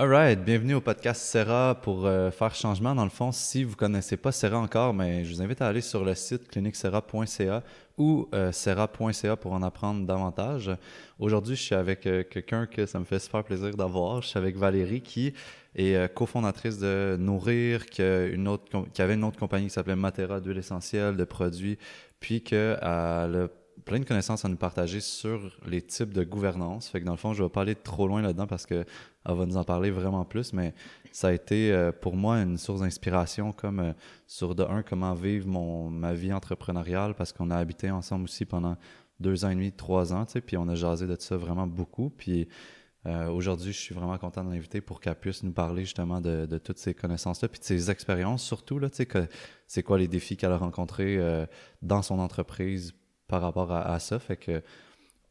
Alright, bienvenue au podcast Serra pour euh, faire changement. Dans le fond, si vous connaissez pas Serra encore, mais je vous invite à aller sur le site cliniqueserra.ca ou euh, serra.ca pour en apprendre davantage. Aujourd'hui, je suis avec euh, quelqu'un que ça me fait super plaisir d'avoir. Je suis avec Valérie qui est euh, cofondatrice de Nourrir, qui, une autre, qui avait une autre compagnie qui s'appelait Matera d'huile essentielle, de produits, puis qu'elle a plein de connaissances à nous partager sur les types de gouvernance. Fait dans le fond, je vais pas aller trop loin là-dedans parce qu'elle va nous en parler vraiment plus, mais ça a été euh, pour moi une source d'inspiration comme euh, sur de un, comment vivre ma vie entrepreneuriale parce qu'on a habité ensemble aussi pendant deux ans et demi, trois ans, puis on a jasé de ça vraiment beaucoup. Puis euh, aujourd'hui, je suis vraiment content de l'inviter pour qu'elle puisse nous parler justement de, toutes ces connaissances-là, puis de ses expériences surtout, là, c'est quoi les défis qu'elle a rencontrés euh, dans son entreprise par rapport à, à ça. Fait que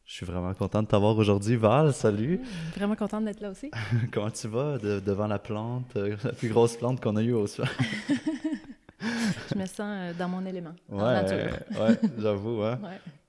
je suis vraiment content de t'avoir aujourd'hui. Val, salut! Vraiment contente d'être là aussi. Comment tu vas de- devant la plante, euh, la plus grosse plante qu'on a eue au soir? Je me sens euh, dans mon élément, en Ouais, nature. ouais, j'avoue. Ouais,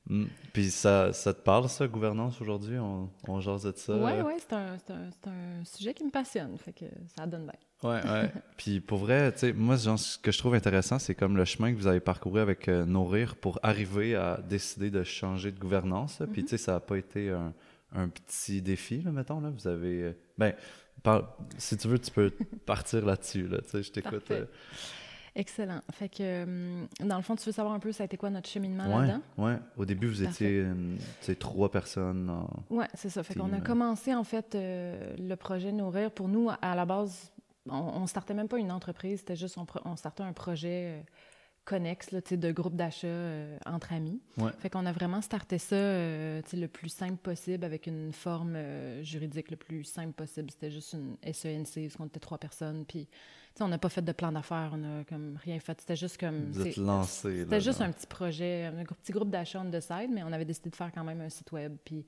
Mm. Puis ça, ça te parle, ça, gouvernance, aujourd'hui? On, on jase de ça? ouais, ouais, c'est un, un, un sujet qui me passionne, fait que ça donne bien. Ouais, ouais. Puis pour vrai, tu sais, moi, genre, ce que je trouve intéressant, c'est comme le chemin que vous avez parcouru avec euh, Nourrir pour arriver à décider de changer de gouvernance. là. Puis, tu sais, ça n'a pas été un, un petit défi, là, mettons. Là. Vous avez. euh, ben, par- si tu veux, tu peux partir là-dessus. Là, tu sais, je t'écoute. Euh. Excellent. Fait que, hum, dans le fond, tu veux savoir un peu ça a été quoi notre cheminement ouais, là-dedans? ouais. Au début, vous Parfait. étiez sais, trois personnes. Ouais, c'est ça. Fait qu'on a commencé, en fait, euh, le projet Nourrir. Pour nous, à la base, on, on startait même pas une entreprise, c'était juste, on, on startait un projet euh, connexe, là, de groupe d'achat euh, entre amis. Ouais. Fait qu'on a vraiment starté ça euh, le plus simple possible avec une forme euh, juridique le plus simple possible. C'était juste une SENC, parce qu'on était trois personnes. Puis, on n'a pas fait de plan d'affaires, on a comme rien fait. C'était juste comme. Vous êtes c'est- lancé. là, C'était juste un petit projet, un petit groupe d'achat on the side, mais on avait décidé de faire quand même un site web, puis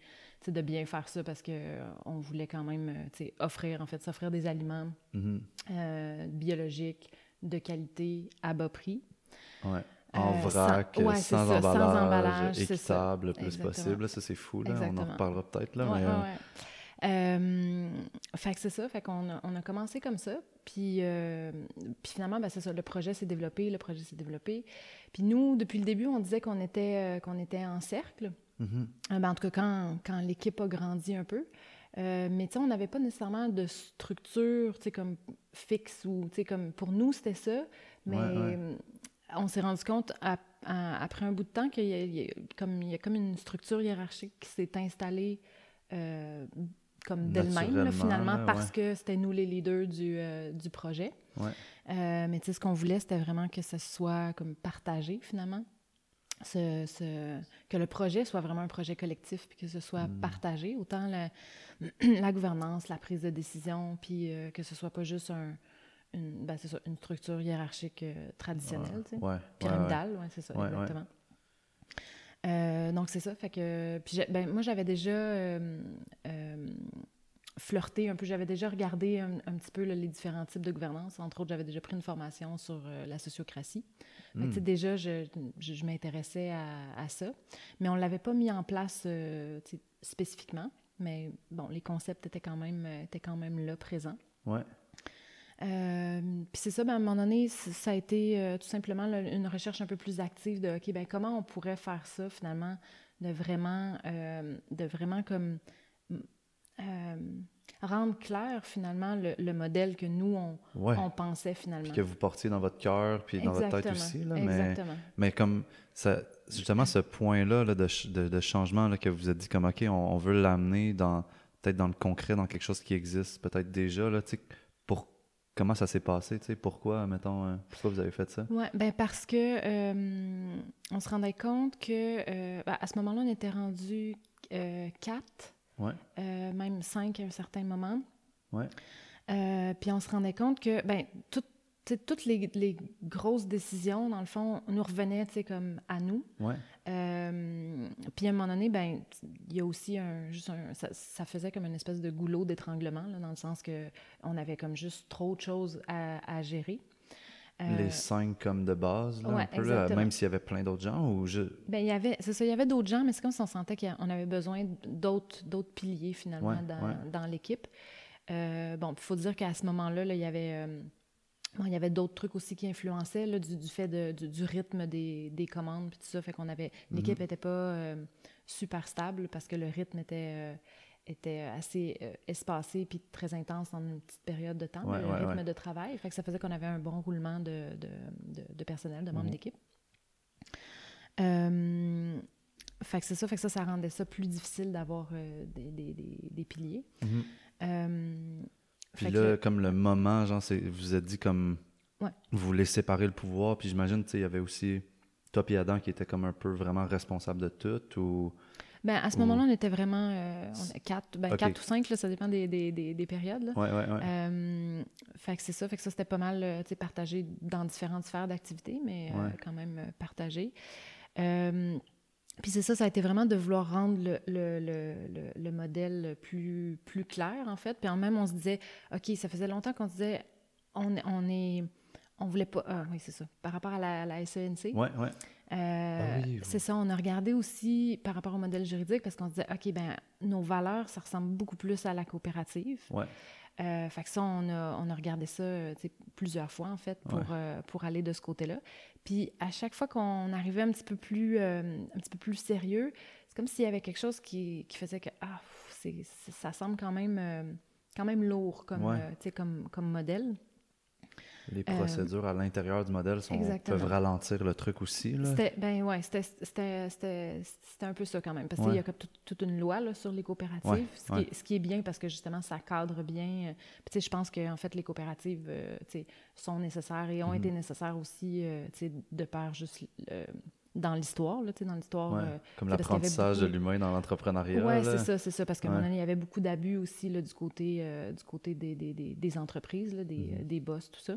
de bien faire ça parce que euh, on voulait quand même offrir, en fait, s'offrir des aliments Mhm. euh, biologiques de qualité à bas prix. Ouais. En Euh, vrac, sans- ouais, sans, ça, sans emballage, emballage, c'est ça. équitable le plus Exactement. possible. Ça, c'est fou. Là. On en reparlera peut-être. Là, Ouais, mais, euh. Euh, fait que c'est ça, fait qu'on a, on a commencé comme ça, puis, euh, puis finalement, ben, c'est ça, le projet s'est développé, le projet s'est développé. Puis nous, depuis le début, on disait qu'on était, euh, qu'on était en cercle. mhm. Euh, ben, en tout cas, quand, quand l'équipe a grandi un peu. Euh, mais tu sais, on n'avait pas nécessairement de structure, tu sais, comme fixe ou, tu sais, comme pour nous, c'était ça. Mais Ouais, ouais. On s'est rendu compte à- à- après un bout de temps qu'il y, a- il y a comme, il y a comme une structure hiérarchique qui s'est installée euh, comme d'elle-même, finalement, parce que c'était nous les leaders du, euh, du projet. Ouais. Euh, mais tu sais, ce qu'on voulait, c'était vraiment que ça soit comme partagé, finalement. Ce- ce- que le projet soit vraiment un projet collectif, puis que ce soit Mm. partagé, autant la, la gouvernance, la prise de décision, puis que ce soit pas juste un, une, ben, ça, une structure hiérarchique euh, traditionnelle, tu sais. Ouais, pyramidale, ouais, c'est ça, exactement. Euh, donc c'est ça, fait que puis ben, moi j'avais déjà euh, euh, flirté un peu, j'avais déjà regardé un, un petit peu là, les différents types de gouvernance. Entre autres, j'avais déjà pris une formation sur la sociocratie. Fait que, tu sais, Mm. déjà, je, je, je m'intéressais à, à ça, mais on ne l'avait pas mis en place spécifiquement. Mais bon, les concepts étaient quand même, étaient quand même là, présents. Ouais. Euh, puis c'est ça, ben, à un moment donné, ça a été euh, tout simplement là, une recherche un peu plus active de, OK, ben, comment on pourrait faire ça finalement, de vraiment, euh, de vraiment comme rendre clair finalement le, le modèle que nous, on, Ouais. on pensait finalement. Puis que vous portiez dans votre cœur, puis dans votre tête aussi. Là, mais, Exactement. mais comme ça, justement, ce point-là là, de, de, de changement là, que vous avez dit, comme OK, on, on veut l'amener dans peut-être dans le concret, dans quelque chose qui existe peut-être déjà. Là, tu sais, comment ça s'est passé? tu sais, Pourquoi, mettons, euh, pourquoi vous avez fait ça? Oui, ben parce que euh, on se rendait compte que euh, ben, à ce moment-là, on était rendu euh, quatre, Ouais. même cinq à un certain moment. Ouais. Puis on se rendait compte que ben, tout- toutes les, les grosses décisions, dans le fond, nous revenaient tu sais, comme à nous. Ouais. Euh, puis à un moment donné, ben, il y a aussi un, juste un, ça, ça faisait comme une espèce de goulot d'étranglement, là, dans le sens que on avait comme juste trop de choses à, à gérer. Euh, Les cinq comme de base, là, ouais, un peu, là, même s'il y avait plein d'autres gens ou je... Ben, il y avait, c'est ça, il y avait d'autres gens, mais c'est comme si on sentait qu'on avait besoin d'autres, d'autres piliers finalement Ouais, dans, l'équipe. Euh, bon, il faut dire qu'à ce moment-là, là, il y avait... bon, il y avait d'autres trucs aussi qui influençaient là, du, du fait de- du, du rythme des, des commandes puis tout ça. Fait qu'on avait l'équipe n'était pas euh, super stable parce que le rythme était euh, était assez euh, espacé puis très intense en une petite période de temps, Ouais, le ouais, rythme ouais. de travail. Fait que ça faisait qu'on avait un bon roulement de, de, de- de personnel, de membres Mhm. d'équipe. Fait que c'est ça, fait que ça, ça rendait ça plus difficile d'avoir des, des, des, piliers. Mhm. Puis fait que là, comme le moment, genre, c'est, vous vous êtes dit comme. Ouais. Vous voulez séparer le pouvoir, puis j'imagine, tu sais, il y avait aussi toi et Adam qui étaient comme un peu vraiment responsables de tout, ou. Ben, à ce Ou- moment-là, on était vraiment euh, on quatre, ben, quatre ou cinq, là, ça dépend des, des, des, des périodes. là. Ouais, ouais, ouais. Euh, fait que c'est ça, fait que ça c'était pas mal euh, tu sais, partagé dans différentes sphères d'activité, mais euh, quand même partagé. Puis c'est ça, ça a été vraiment de vouloir rendre le, le, le, le- le modèle plus, plus clair, en fait. Puis en même, on se disait, OK, ça faisait longtemps qu'on disait, on, on est. On voulait pas. Ah, oui, c'est ça. Par rapport à la, la SENC. Ouais, ouais. Euh, Ah oui, oui. C'est ça, on a regardé aussi par rapport au modèle juridique parce qu'on se disait, OK, ben nos valeurs, ça ressemble beaucoup plus à la coopérative. Ouais. Euh, fait que ça, on a, on a regardé ça euh, plusieurs fois, en fait, pour, Ouais. euh, pour aller de ce côté-là. Puis à chaque fois qu'on arrivait un petit peu plus, euh, un petit peu plus sérieux, c'est comme s'il y avait quelque chose qui, qui faisait que, ah, pff, ça semble quand même, quand même lourd comme, Ouais. comme, comme modèle. Les procédures à l'intérieur du modèle sont, Euh, peuvent ralentir le truc aussi, là. Ben c'était, un peu ça quand même. Parce qu'il Ouais. y a comme toute, une loi là, sur les coopératives, Ouais, ce, ouais. Qui est, ce qui est bien parce que justement, ça cadre bien. euh, Puis je pense que en fait, les coopératives euh, sont nécessaires et ont Mhm. été nécessaires aussi euh, de par juste euh, dans l'histoire, là, dans l'histoire. Ouais, euh, Comme l'apprentissage de l'humain dans l'entrepreneuriat. Là. c'est ça, c'est ça. Parce qu'à un moment donné, il y avait beaucoup d'abus aussi là, du côté, euh, du côté des, des, des, des entreprises, là, des, Mhm. euh, des boss, tout ça.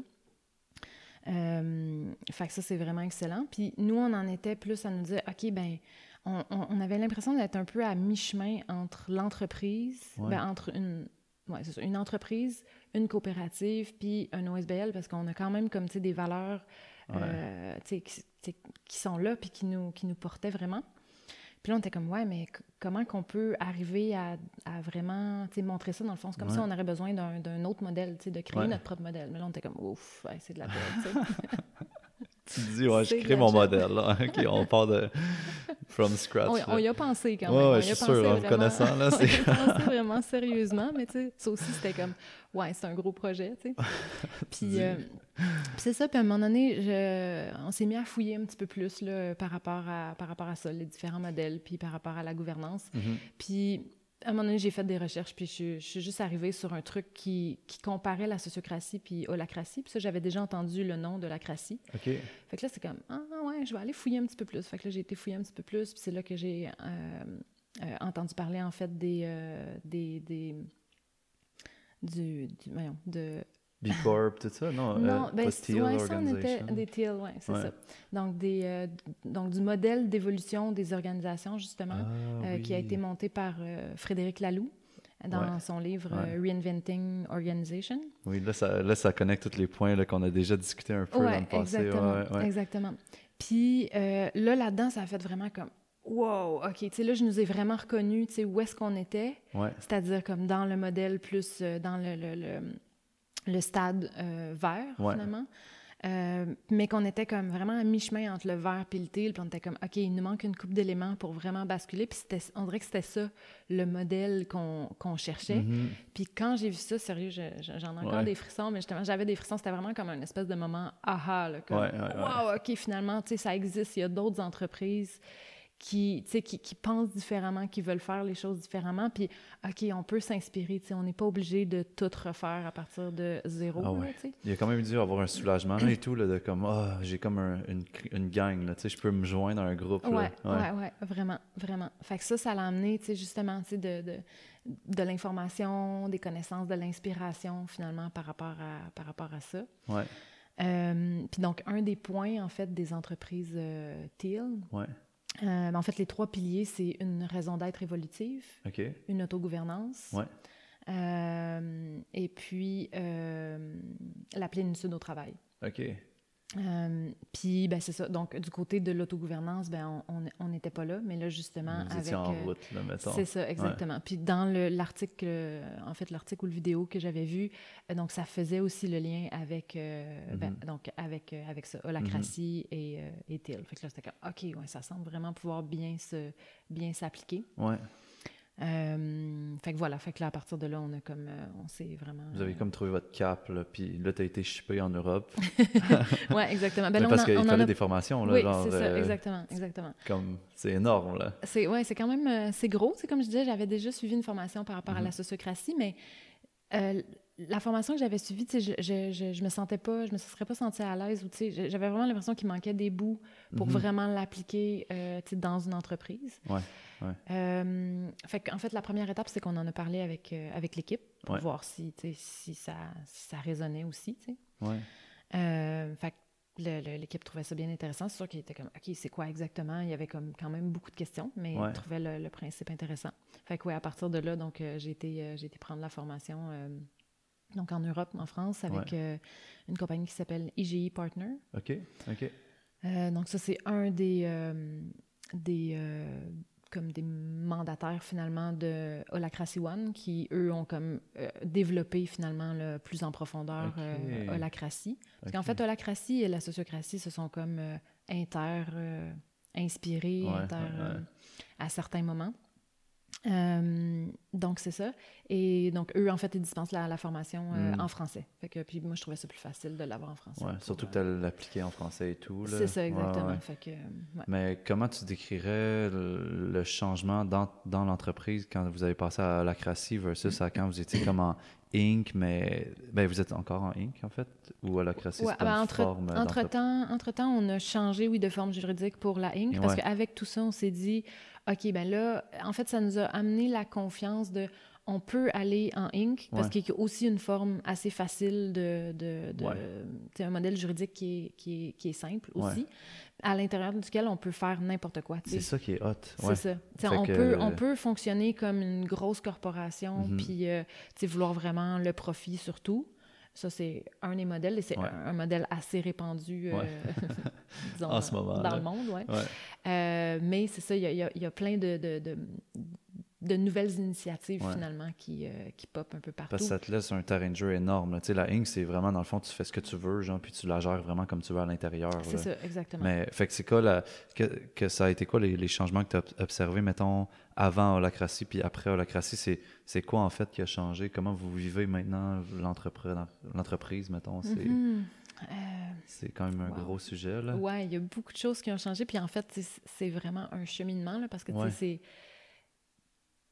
Euh, fait que ça, c'est vraiment excellent. Puis nous, on en était plus à nous dire, OK, ben, on, on- on avait l'impression d'être un peu à mi-chemin entre l'entreprise, Ouais. ben, entre une, ouais, ça, une entreprise, une coopérative, puis un OSBL, parce qu'on a quand même comme, des valeurs Ouais. euh, qui sont là, puis qui nous, qui nous portaient vraiment. Puis là, on était comme, ouais, mais comment qu'on peut arriver à, à vraiment montrer ça dans le fond? C'est comme Ouais. si on aurait besoin d'un autre modèle, de créer Ouais. notre propre modèle. Mais là, on était comme, ouf, ouais, c'est de la belle, tu dis, ouais, je crée mon modèle, là. OK, on part de... from scratch. on, y a pensé quand même. ouais, on je y a suis pensé sûr, en connaissant, là, on y a pensé vraiment sérieusement, mais tu sais, ça aussi, c'était comme, ouais, c'est un gros projet, tu sais. Puis, euh, puis c'est ça, puis à un moment donné, je- on s'est mis à fouiller un petit peu plus là, par, rapport à, par rapport à ça, les différents modèles, puis par rapport à la gouvernance. Mhm. Puis, à un moment donné, j'ai fait des recherches, puis je, suis- je suis juste arrivée sur un truc qui, qui comparait la sociocratie puis holacratie. Puis ça, j'avais déjà entendu le nom de lacratie. OK. Fait que là, c'est comme, ah ouais, je vais aller fouiller un petit peu plus. Fait que là, j'ai été fouiller un petit peu plus, puis c'est là que j'ai euh, euh, entendu parler, en fait, des... euh, des, des du, du, voyons, de... B Corp, tout ça? Non, Non, euh, ben, ouais, ça, on était des TIL, ouais, c'est Ouais. ça. Donc, des, euh, donc, du modèle d'évolution des organisations, justement, Ah, euh, qui a oui. été monté par euh, Frédéric Laloux dans Ouais. son livre Reinventing Organization. Oui, là ça, là, ça connecte tous les points qu'on a déjà discuté un peu dans le passé. exactement. Exactement. Puis là, là-dedans, ça a fait vraiment comme wow, OK, tu sais, là, je nous ai vraiment reconnus, tu sais, où est-ce qu'on était, Ouais. c'est-à-dire comme dans le modèle plus euh, dans le, le, le, le stade euh, vert, Ouais. finalement. Euh, mais qu'on était comme vraiment à mi-chemin entre le vert et le teal, puis on était comme, OK, il nous manque une coupe d'éléments pour vraiment basculer, puis on dirait que c'était ça, le modèle qu'on qu'on cherchait. Mhm. Puis quand j'ai vu ça, sérieux, je- je- j'en ai encore Ouais. des frissons, mais justement, j'avais des frissons, c'était vraiment comme un espèce de moment aha, là, comme Ouais, ouais, ouais. wow, OK, finalement, tu sais, ça existe, il y a d'autres entreprises qui, qui, qui pensent différemment, qui veulent faire les choses différemment, puis OK, on peut s'inspirer, on n'est pas obligé de tout refaire à partir de zéro, Ah ouais. Il y a quand même dû avoir un soulagement et tout, là, de comme, ah, j'ai comme un- une, une gang, là, je peux me joindre à un groupe. là. Ouais, ouais, ouais, vraiment, vraiment. Fait que ça, ça l'a amené, justement, tu sais, de, de, de l'information, des connaissances, de l'inspiration, finalement, par rapport à, par rapport à ça. Ouais, Euh, puis donc, un des points, en fait, des entreprises euh, TEAL, ouais, euh, ben, en fait, les trois piliers, c'est une raison d'être évolutive, une autogouvernance, Ouais. euh, et puis euh, la plénitude au travail. OK. Euh, puis, ben, c'est ça. Donc, du côté de l'autogouvernance, ben, on n'était pas là, mais là, justement, Vous étiez en route, là, mettons. C'est ça, exactement. Puis, dans l'article, en fait, l'article ou le vidéo que j'avais vu, donc, ça faisait aussi le lien avec, ben, mm-hmm. donc, avec, avec ça, holacratie mm-hmm. et, et TIL. Fait que là, c'était comme, OK, ouais, ça semble vraiment pouvoir bien se bien s'appliquer. Ouais. Euh, fait que voilà, fait que là, à partir de là, on a comme, euh, on s'est vraiment... Vous avez comme trouvé votre cap, là, puis là, tu as été shippé en Europe. oui, exactement. Ben, parce qu'il fallait des formations, là, oui, c'est ça, euh, exactement, exactement. Comme, c'est énorme, là. C'est, ouais, c'est quand même, c'est gros, c'est comme je disais, j'avais déjà suivi une formation par rapport à la mhm. sociocratie, mais la formation que j'avais suivie, je, je, je, je, me sentais pas, je me serais pas sentie à l'aise ou j'avais vraiment l'impression qu'il manquait des bouts pour mhm. vraiment l'appliquer dans une entreprise. Ouais. Euh, fait en fait, la première étape, c'est qu'on en a parlé avec, euh, avec l'équipe pour voir si, si, ça, ça résonnait aussi. Ouais. Euh, fait l'équipe trouvait ça bien intéressant. C'est sûr qu'il était comme, OK, c'est quoi exactement? Il y avait comme quand même beaucoup de questions, mais il trouvait le, principe intéressant. Fait que, ouais, à partir de là, donc, j'ai été, été, prendre la formation donc en Europe, en France, avec une compagnie qui s'appelle IGI Partner. OK, OK. donc, ça, c'est un des, des comme des mandataires finalement de Holacracy One qui, eux, ont comme euh, développé finalement le plus en profondeur okay. Euh, Holacracy. Parce qu'en fait, Holacracy et la sociocratie se sont comme euh, inter inspirés, inter à certains moments. Euh, donc, c'est ça. Et donc, eux, en fait, ils dispensent la, la formation euh, hmm. en français. Fait que, puis moi, je trouvais ça plus facile de l'avoir en français. Ouais, surtout que tu euh, l'appliqué en français et tout. C'est ça, exactement. Fait que, Mais comment tu décrirais le, changement dans, dans l'entreprise quand vous avez passé à la crassie versus à quand vous étiez comme en Inc., mais ben, vous êtes encore en Inc., en fait, ou à la crassie, c'est ben, entre, forme entre temps, entre temps, on a changé, oui, de forme juridique pour la Inc., parce qu'avec tout ça, on s'est dit OK, ben là, en fait, ça nous a amené la confiance de on peut aller en Inc. parce qu'il y a aussi une forme assez facile de. de, de un modèle juridique qui est, qui est, qui est simple aussi, à l'intérieur duquel on peut faire n'importe quoi. C'est ça qui est hot. C'est ça. On peut, on peut fonctionner comme une grosse corporation, mm-hmm. puis euh, vouloir vraiment le profit surtout. Ça, c'est un des modèles et c'est un, modèle assez répandu euh, en ce moment, dans le monde. Ouais. Euh, mais c'est ça, il y a, y a, plein de, de, de, de nouvelles initiatives finalement qui, euh, qui pop un peu partout. Parce que ça te laisse un terrain de jeu énorme. Tu sais, la Inc, c'est vraiment, dans le fond, tu fais ce que tu veux, genre, puis tu la gères vraiment comme tu veux à l'intérieur. C'est ça, exactement. Mais fait que c'est quoi, la, que, que, ça a été quoi les, les changements que tu as observés, mettons, avant Holacracy puis après Holacracy? C'est, c'est quoi en fait qui a changé? Comment vous vivez maintenant l'entreprise, mettons? C'est... Mm-hmm. Euh, c'est quand même un gros sujet. Là. Oui, il y a beaucoup de choses qui ont changé. Puis en fait, c'est vraiment un cheminement là, parce que c'est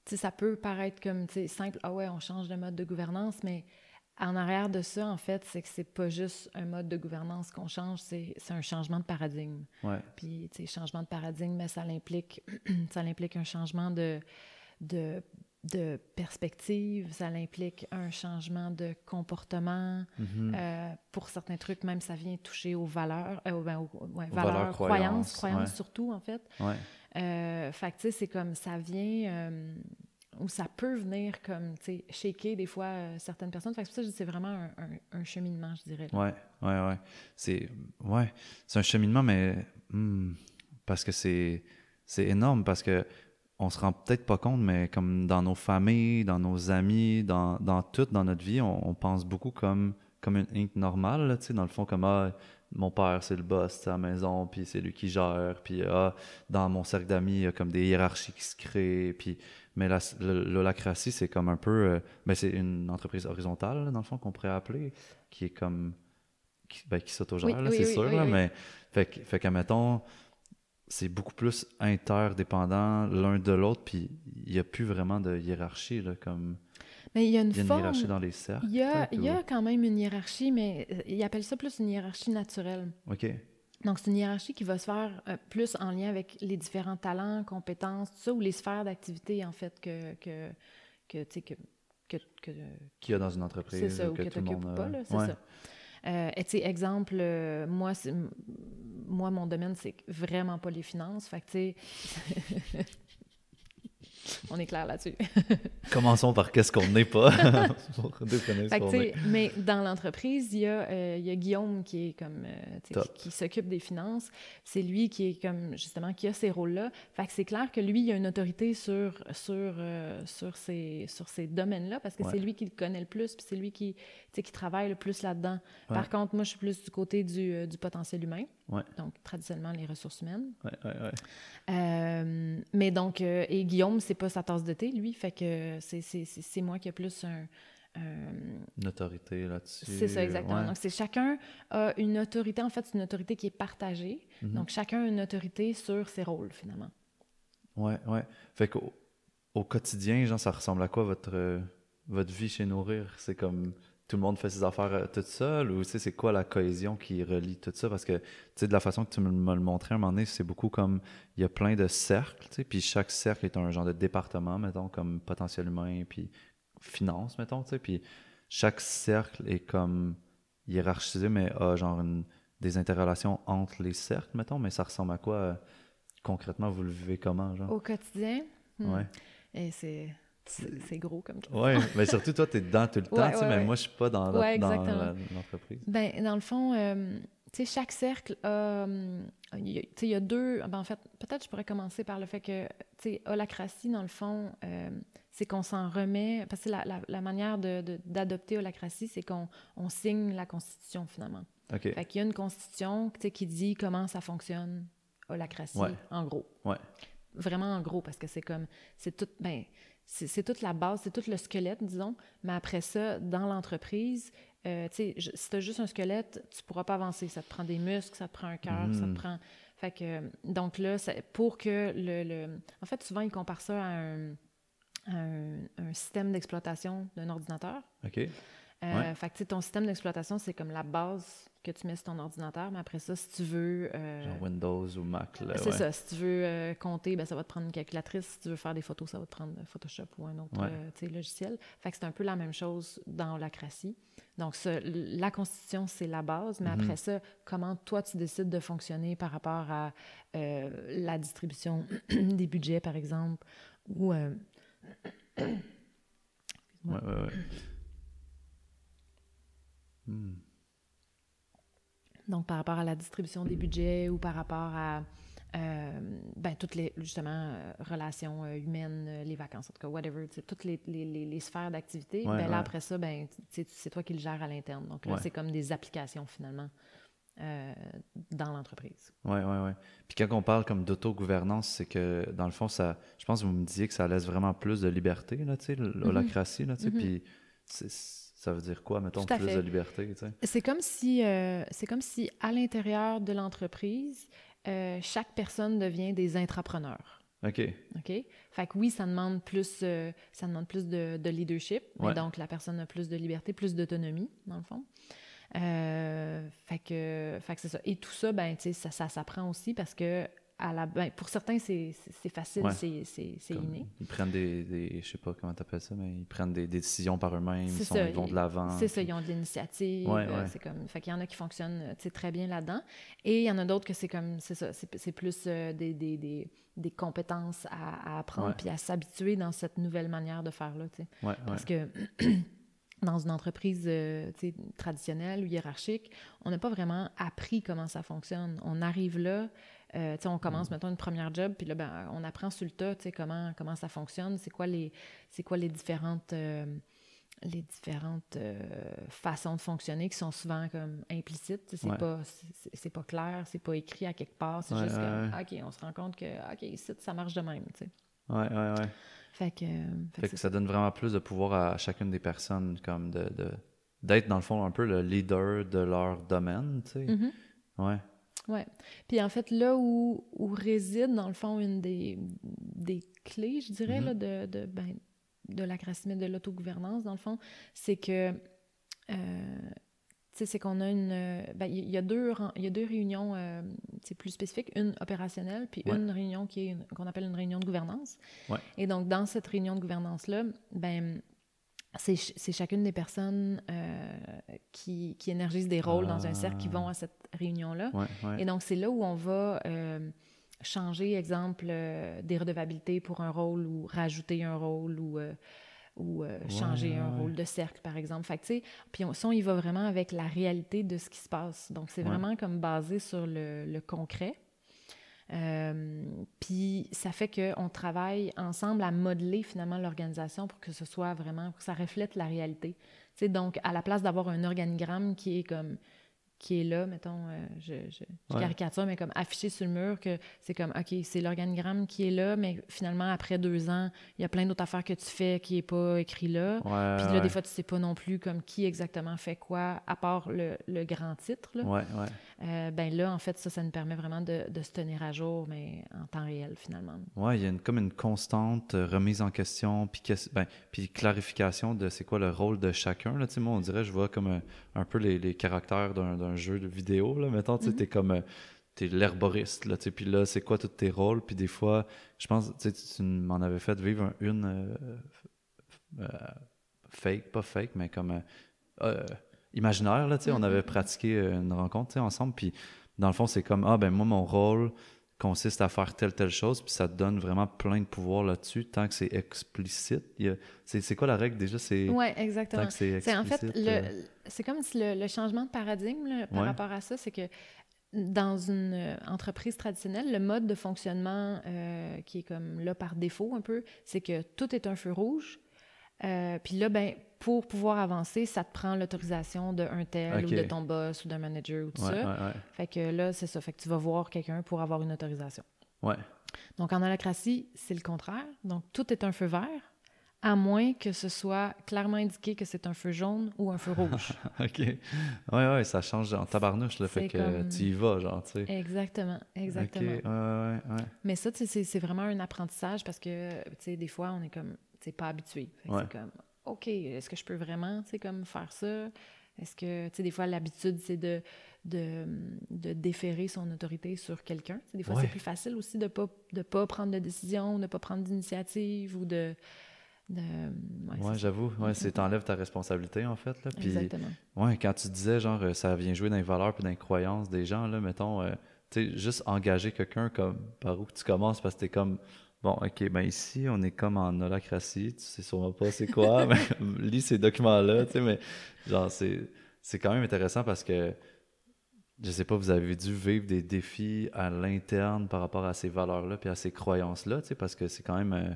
ça peut paraître comme simple, ah ouais, on change de mode de gouvernance, mais en arrière de ça, en fait, c'est que c'est pas juste un mode de gouvernance qu'on change, c'est un changement de paradigme. Ouais. Puis, tu sais, changement de paradigme, mais ça implique, ça implique un changement de, de, de, perspective, ça implique un changement de comportement. Mm-hmm. Euh, pour certains trucs, même, ça vient toucher aux valeurs, euh, ben, aux, valeurs, croyances, croyances, surtout, en fait. Euh, tu sais, c'est comme ça vient, euh, ou ça peut venir comme, tu sais, shaker des fois euh, certaines personnes. Fait ça, c'est vraiment un, cheminement, je dirais. Ouais, ouais, ouais. C'est, ouais, c'est un cheminement, mais hmm, parce que c'est, c'est énorme, parce que on se rend peut-être pas compte, mais comme dans nos familles, dans nos amis, dans, dans tout dans notre vie, on, pense beaucoup comme, comme une Inc normale, tu sais, dans le fond, comme, ah, mon père, c'est le boss à la maison, puis c'est lui qui gère, puis ah, dans mon cercle d'amis, il y a comme des hiérarchies qui se créent, puis mais l'holacratie, c'est comme un peu, euh, ben c'est une entreprise horizontale, dans le fond, qu'on pourrait appeler, qui est comme, qui, ben, qui s'autogère, c'est sûr, mais fait, fait qu'admettons, c'est beaucoup plus interdépendant l'un de l'autre, puis il n'y a plus vraiment de hiérarchie, là, comme... Mais il y a une, hiérarchie dans les cercles. Il y a, il y a quand même une hiérarchie, mais euh, ils appellent ça plus une hiérarchie naturelle. OK. Donc, c'est une hiérarchie qui va se faire euh, plus en lien avec les différents talents, compétences, tout ça, ou les sphères d'activité, en fait, que, que, que tu sais, que, que, que Qu'il y a dans une entreprise. C'est ça, ou que, tu n'occupes pas, là, c'est ça. Euh, tu sais, exemple, euh, moi, moi, mon domaine, c'est vraiment pas les finances. Fait que, tu sais... On est clair là-dessus. Commençons par qu'est-ce qu'on n'est pas. pour définir ce Fait que, qu'on tu sais, est. mais dans l'entreprise, il y, a, euh, il y a Guillaume qui est comme euh, qui, qui s'occupe des finances. C'est lui qui est comme justement qui a ces rôles-là. Fait que c'est clair que lui, il a une autorité sur sur euh, sur ces sur ces domaines-là parce que Ouais. c'est lui qui le connaît le plus, puis c'est lui qui sais, qui travaille le plus là-dedans. Ouais. Par contre, moi, je suis plus du côté du, euh, du potentiel humain. Ouais. Donc traditionnellement les ressources humaines. Ouais. Euh, mais donc, euh, et Guillaume, c'est pas sa tasse de thé, lui, fait que c'est- c'est c'est- c'est moi qui ai plus un. un- Une autorité là-dessus. c'est ça, exactement. Donc, c'est chacun a une autorité. En fait, c'est une autorité qui est partagée. Mhm. Donc, chacun a une autorité sur ses rôles, finalement. Ouais, ouais. Fait qu'au au quotidien, genre, ça ressemble à quoi votre, votre vie chez Nourrir? C'est comme tout le monde fait ses affaires euh, tout seul ou tu sais, c'est quoi la cohésion qui relie tout ça? Parce que tu sais, de la façon que tu me le montré à un moment donné, c'est beaucoup comme il y a plein de cercles, tu sais, puis chaque cercle est un genre de département, mettons, comme potentiel humain, puis finance, mettons, tu sais, puis chaque cercle est comme hiérarchisé, mais a genre une- des interrelations entre les cercles, mettons, mais ça ressemble à quoi euh, concrètement? Vous le vivez comment, genre? Au quotidien, hmm, Ouais. et c'est c'est gros comme question. Ouais, mais surtout toi, tu es dedans tout le temps, Ouais, tu sais, ouais, mais ouais. moi, je suis pas dans, l'entreprise. Ben, dans le fond, euh, tu sais, chaque cercle a, hum, il y a- deux. Ben, en fait, peut-être je pourrais commencer par le fait que, tu sais, holacratie, dans le fond, euh, c'est qu'on s'en remet. Parce que la, la, la manière de- de- d'adopter holacratie, c'est qu'on on signe la Constitution, finalement. OK. Fait qu'il y a une Constitution, qui dit comment ça fonctionne, holacratie, en gros. Ouais. Vraiment en gros, parce que c'est comme. C'est tout. Ben, c'est toute la base, c'est tout le squelette, disons. Mais après ça, dans l'entreprise, euh, tu sais, je- si tu as juste un squelette, tu pourras pas avancer. Ça te prend des muscles, ça te prend un cœur, ça te Mhm. prend. Fait que, donc là, ça- pour que le, le- En fait, souvent, ils comparent ça à un, à un, un système d'exploitation d'un ordinateur. OK. Euh, Ouais. Fait que, tu sais, ton système d'exploitation, c'est comme la base que tu mets sur ton ordinateur. Mais après ça, si tu veux. euh, Genre Windows ou Mac, là, c'est ouais. ça. Si tu veux euh, compter, ben, ça va te prendre une calculatrice. Si tu veux faire des photos, ça va te prendre Photoshop ou un autre Ouais. euh, logiciel. Fait que c'est un peu la même chose dans l'acratie. Donc, la Constitution, c'est la base. Mais Mhm. après ça, comment toi, tu décides de fonctionner par rapport à la distribution des budgets, par exemple, ou... Ouais, ouais, ouais. Hmm. Donc, par rapport à la distribution des budgets ou par rapport à euh, ben, toutes les, justement, euh, relations euh, humaines, les vacances, en tout cas, whatever, toutes les, les, les- sphères d'activité, Ouais, ben, ouais. là, après ça, ben, c'est toi qui le gères à l'interne. Donc, là, Ouais. c'est comme des applications, finalement, dans l'entreprise. Ouais, ouais, ouais. Puis quand on parle comme d'autogouvernance, c'est que dans le fond, ça, je pense que vous me disiez que ça laisse vraiment plus de liberté, là, tu sais, l'holacratie, là, tu sais. Mhm. Puis ça veut dire quoi, mettons, plus fait. de liberté, tu sais? C'est comme si, euh, c'est comme si à l'intérieur de l'entreprise, euh, chaque personne devient des intrapreneurs. OK. OK? Fait que oui, ça demande plus, euh, ça demande plus de, de leadership, mais donc la personne a plus de liberté, plus d'autonomie, dans le fond. Euh, fait que, fait que c'est ça. Et tout ça, ben, tu sais, ça, ça s'apprend aussi parce que à la, ben, pour certains, c'est facile, Ouais. c'est- inné. Ils prennent des, des je sais pas comment t'appelles ça, mais ils prennent des, des décisions par eux-mêmes, ils, C'est sont- ça, ils vont de l'avant. C'est ça, ils ont de l'initiative. Ouais, euh, ouais. C'est comme, fait qu'il y en a qui fonctionnent euh, très bien là-dedans. Et il y en a d'autres que c'est comme, c'est ça, c'est c'est plus euh, des, compétences à, à apprendre puis à s'habituer dans cette nouvelle manière de faire-là, tu sais. Parce que dans une entreprise euh, traditionnelle ou hiérarchique, on n'a pas vraiment appris comment ça fonctionne. On arrive là, euh, on commence, Mm. mettons, une première job, puis là, ben, on apprend sur le tas, tu sais, comment, comment ça fonctionne, c'est quoi les, c'est quoi les différentes... euh, les différentes euh, façons de fonctionner qui sont souvent comme implicites. C'est Ouais. pas c'est pas clair, c'est pas écrit à quelque part, c'est Ouais, juste ouais, ouais. OK, on se rend compte que OK, ici ça marche de même, tu sais. Ouais, ouais, ouais. Fait que, fait Fait que que ça donne vraiment plus de pouvoir à chacune des personnes, comme de, d'être dans le fond un peu le leader de leur domaine, tu sais. Mhm. Ouais. Ouais. Puis en fait, là où, où réside, dans le fond, une des, des clés, je dirais, Mhm. là, de, de, ben, de la de l'autogouvernance, dans le fond, c'est que, euh, tu sais, c'est qu'on a une... euh, ben, il y a deux, y a deux réunions, euh, c'est plus spécifiques, une opérationnelle, puis Ouais. une réunion qui est qu'on appelle une réunion de gouvernance. Ouais. Et donc, dans cette réunion de gouvernance-là, ben c'est ch- c'est chacune des personnes euh, qui, qui énergisent des rôles dans un cercle qui Ah. vont à cette réunion-là. Ouais, ouais. Et donc, c'est là où on va euh, changer, exemple, des redevabilités pour un rôle ou rajouter un rôle ou ou changer un rôle de cercle, par exemple. Fait que, puis on, ça, on y va vraiment avec la réalité de ce qui se passe. Donc, c'est vraiment comme basé sur le, le concret. Euh, puis ça fait qu'on travaille ensemble à modeler finalement l'organisation pour que ce soit vraiment, pour que ça reflète la réalité. sais donc, à la place d'avoir un organigramme qui est comme qui est là, mettons, euh, je, je, caricature, mais comme affiché sur le mur, que c'est comme, OK, c'est l'organigramme qui est là, mais finalement, après deux ans, il y a plein d'autres affaires que tu fais qui n'est pas écrit là. Puis là, des fois, tu sais pas non plus comme qui exactement fait quoi, à part le, le grand titre. Là. Euh, ben là, en fait, ça, ça nous permet vraiment de, de, se tenir à jour, mais en temps réel, finalement. Oui, il y a une, comme une constante euh, remise en question, puis, ben, puis clarification de c'est quoi le rôle de chacun. Là. Moi, on dirait, je vois comme un, peu les, les caractères d'un jeu de vidéo. Là. Mettons, tu t'es mm-hmm. comme... Euh, t'es l'herboriste, là, tu puis là, c'est quoi tous tes rôles, puis des fois, je pense, tu tu m'en avais fait vivre une fake, pas fake, mais comme imaginaire. Là, On avait mm-hmm. pratiqué euh, une rencontre ensemble. Puis dans le fond, c'est comme Ah, ben moi, mon rôle consiste à faire telle, telle chose. Puis ça te donne vraiment plein de pouvoir là-dessus tant que c'est explicite. C'est quoi la règle déjà? Oui, exactement. C'est en fait, euh, c'est comme si le, changement de paradigme par rapport à ça, c'est que dans une euh, entreprise traditionnelle, le mode de fonctionnement qui est comme là par défaut un peu, c'est que tout est un feu rouge. Puis là, ben, pour pouvoir avancer, ça te prend l'autorisation d'un tel ou de ton boss ou d'un manager ou tout ça. Fait que là, c'est ça. Fait que tu vas voir quelqu'un pour avoir une autorisation. Ouais. Donc, en holacratie, c'est le contraire. Donc, tout est un feu vert, à moins que ce soit clairement indiqué que c'est un feu jaune ou un feu rouge. OK. Oui, oui, ça change en tabarnouche, le fait que tu y vas, genre, tu sais. Exactement, exactement. Ouais, ouais, Mais ça, c'est vraiment un apprentissage parce que, tu sais, des fois, on est comme, sais, pas habitué. C'est comme, OK, est-ce que je peux vraiment, tu comme faire ça? Est-ce que, tu sais, des fois, l'habitude, c'est de, de, de, déférer son autorité sur quelqu'un. Des fois, c'est plus facile aussi de ne pas, de pas prendre de décision, de ne pas prendre d'initiative ou de... de ouais, j'avoue. Ouais, c'est t'enlèves ta responsabilité, en fait. Là. Puis, Exactement. Ouais, quand tu disais, genre, euh, ça vient jouer dans les valeurs puis dans les croyances des gens, là, mettons, euh, tu sais, juste engager quelqu'un comme par où tu commences parce que t'es comme Bon, OK, ben ici, on est comme en holacratie, tu sais sûrement pas c'est quoi, mais lis ces documents-là, tu sais, mais genre, c'est, quand même intéressant parce que, je sais pas, vous avez dû vivre des défis à l'interne par rapport à ces valeurs-là puis à ces croyances-là, tu sais, parce que c'est quand même euh,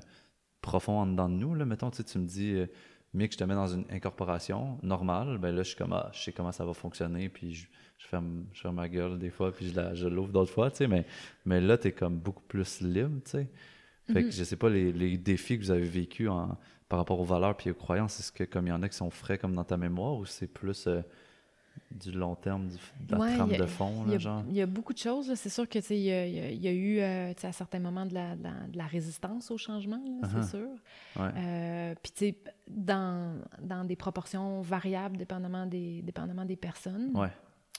profond en dedans de nous, là, mettons, tu sais, tu me dis, euh, je te mets dans une incorporation normale, ben là, je suis comme, ah, je sais comment ça va fonctionner, puis je, je, ferme, je ferme ma gueule des fois, puis je, la, je l'ouvre d'autres fois, tu sais, mais, mais là, tu es comme beaucoup plus libre, tu sais. Fait que mhm. je sais pas les, les, défis que vous avez vécu en, par rapport aux valeurs puis aux croyances, est-ce que comme il y en a qui sont frais comme dans ta mémoire ou c'est plus euh, du long terme, de la trame de fond, là, genre? Il y a beaucoup de choses. C'est sûr que il y, y, a eu euh, à certains moments de la, de la, résistance au changement, c'est uh-huh. sûr. Euh, puis tu sais, dans, dans des proportions variables dépendamment des, dépendamment des personnes. Ouais.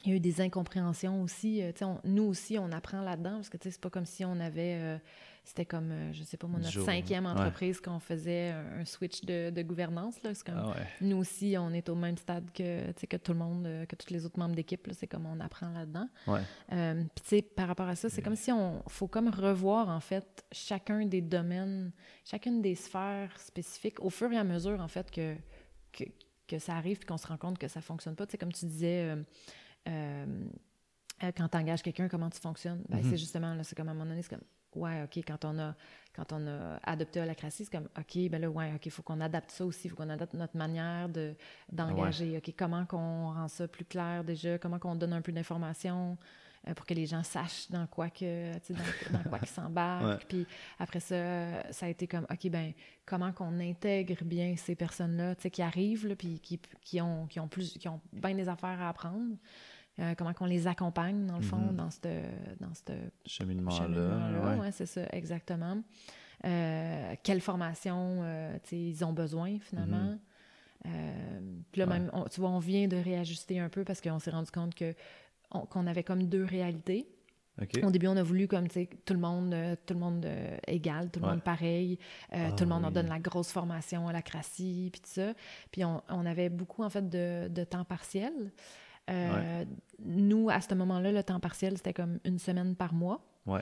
Il y a eu des incompréhensions aussi. On, nous aussi, on apprend là-dedans parce que c'est pas comme si on avait c'était comme, euh, je sais pas, mon notre cinquième entreprise qu'on faisait un, switch de, de gouvernance. Là. Comme, ah Nous aussi, on est au même stade que, que tout le monde, euh, que tous les autres membres d'équipe. C'est comme on apprend là-dedans. Euh, puis, tu sais, par rapport à ça, c'est comme si on faut comme revoir, en fait, chacun des domaines, chacune des sphères spécifiques au fur et à mesure, en fait, que, que, que ça arrive puis qu'on se rend compte que ça fonctionne pas. Tu sais, comme tu disais... quand tu engages quelqu'un, comment tu fonctionnes? Ben, mm-hmm. C'est justement, là, c'est comme à un moment donné, c'est comme ouais, OK, quand on a, quand on a adopté c'est comme, OK, ben là, ouais, OK, il faut qu'on adapte ça aussi, il faut qu'on adapte notre manière de, d'engager. OK, comment qu'on rend ça plus clair déjà, comment qu'on donne un peu d'informations euh, pour que les gens sachent dans quoi que, dans, dans quoi qu'ils s'embarquent? Puis après ça, ça a été comme, OK, ben comment qu'on intègre bien ces personnes-là, tu sais, qui arrivent, là, puis qui, qui, ont, qui ont plus, qui ont bien des affaires à apprendre? Euh, comment qu'on les accompagne, dans le fond, mm-hmm. dans ce dans cheminement-là. oui, c'est ça, exactement. Euh, quelle formation euh, ils ont besoin, finalement. Mm-hmm. puis là, même, tu vois, on vient de réajuster un peu parce qu'on s'est rendu compte que qu'on avait comme deux réalités. Au début, on a voulu comme tout le monde, tout le monde égal, tout le monde pareil, ah tout le monde en donne la grosse formation à la crassie, puis tout ça. Puis on, on, avait beaucoup en fait de, de temps partiel. Euh, nous, à ce moment-là, le temps partiel, c'était comme une semaine par mois. Ouais.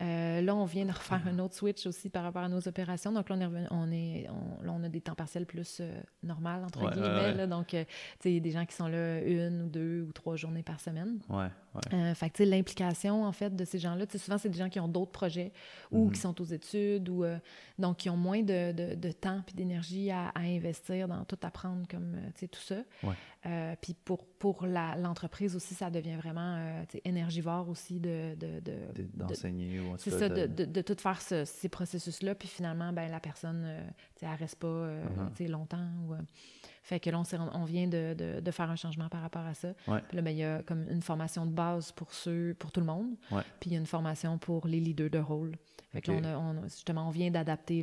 Euh, là, on vient de refaire un autre switch aussi par rapport à nos opérations. Donc là, on est, revenu, on, est on, là, on a des temps partiels plus euh, normal, entre Ouais, guillemets. là. donc, euh, tu sais, il y a des gens qui sont là une ou deux ou trois journées par semaine. Ouais, ouais. Euh, fait que, l'implication, en fait, de ces gens-là, souvent, c'est des gens qui ont d'autres projets ou Mhm. qui sont aux études ou, euh, donc, qui ont moins de, de, de temps puis d'énergie à, à investir dans tout apprendre comme, euh, tu tout ça. Ouais. Euh, puis pour, pour la- l'entreprise aussi, ça devient vraiment, énergivore aussi de... de, de, D'enseigner ou en c'est ça, de, tout faire ce- ces processus-là, puis finalement, ben, la personne, tu sais, elle reste pas Mhm. longtemps. Ou, fait que là, on, vient de, de, de faire un changement par rapport à ça. Ouais. Puis là, ben, il y a comme une formation de base pour ceux, pour tout le monde. Ouais. Puis il y a une formation pour les leaders de rôle. Fait que là, Ok. on a- on a- justement, on vient d'adapter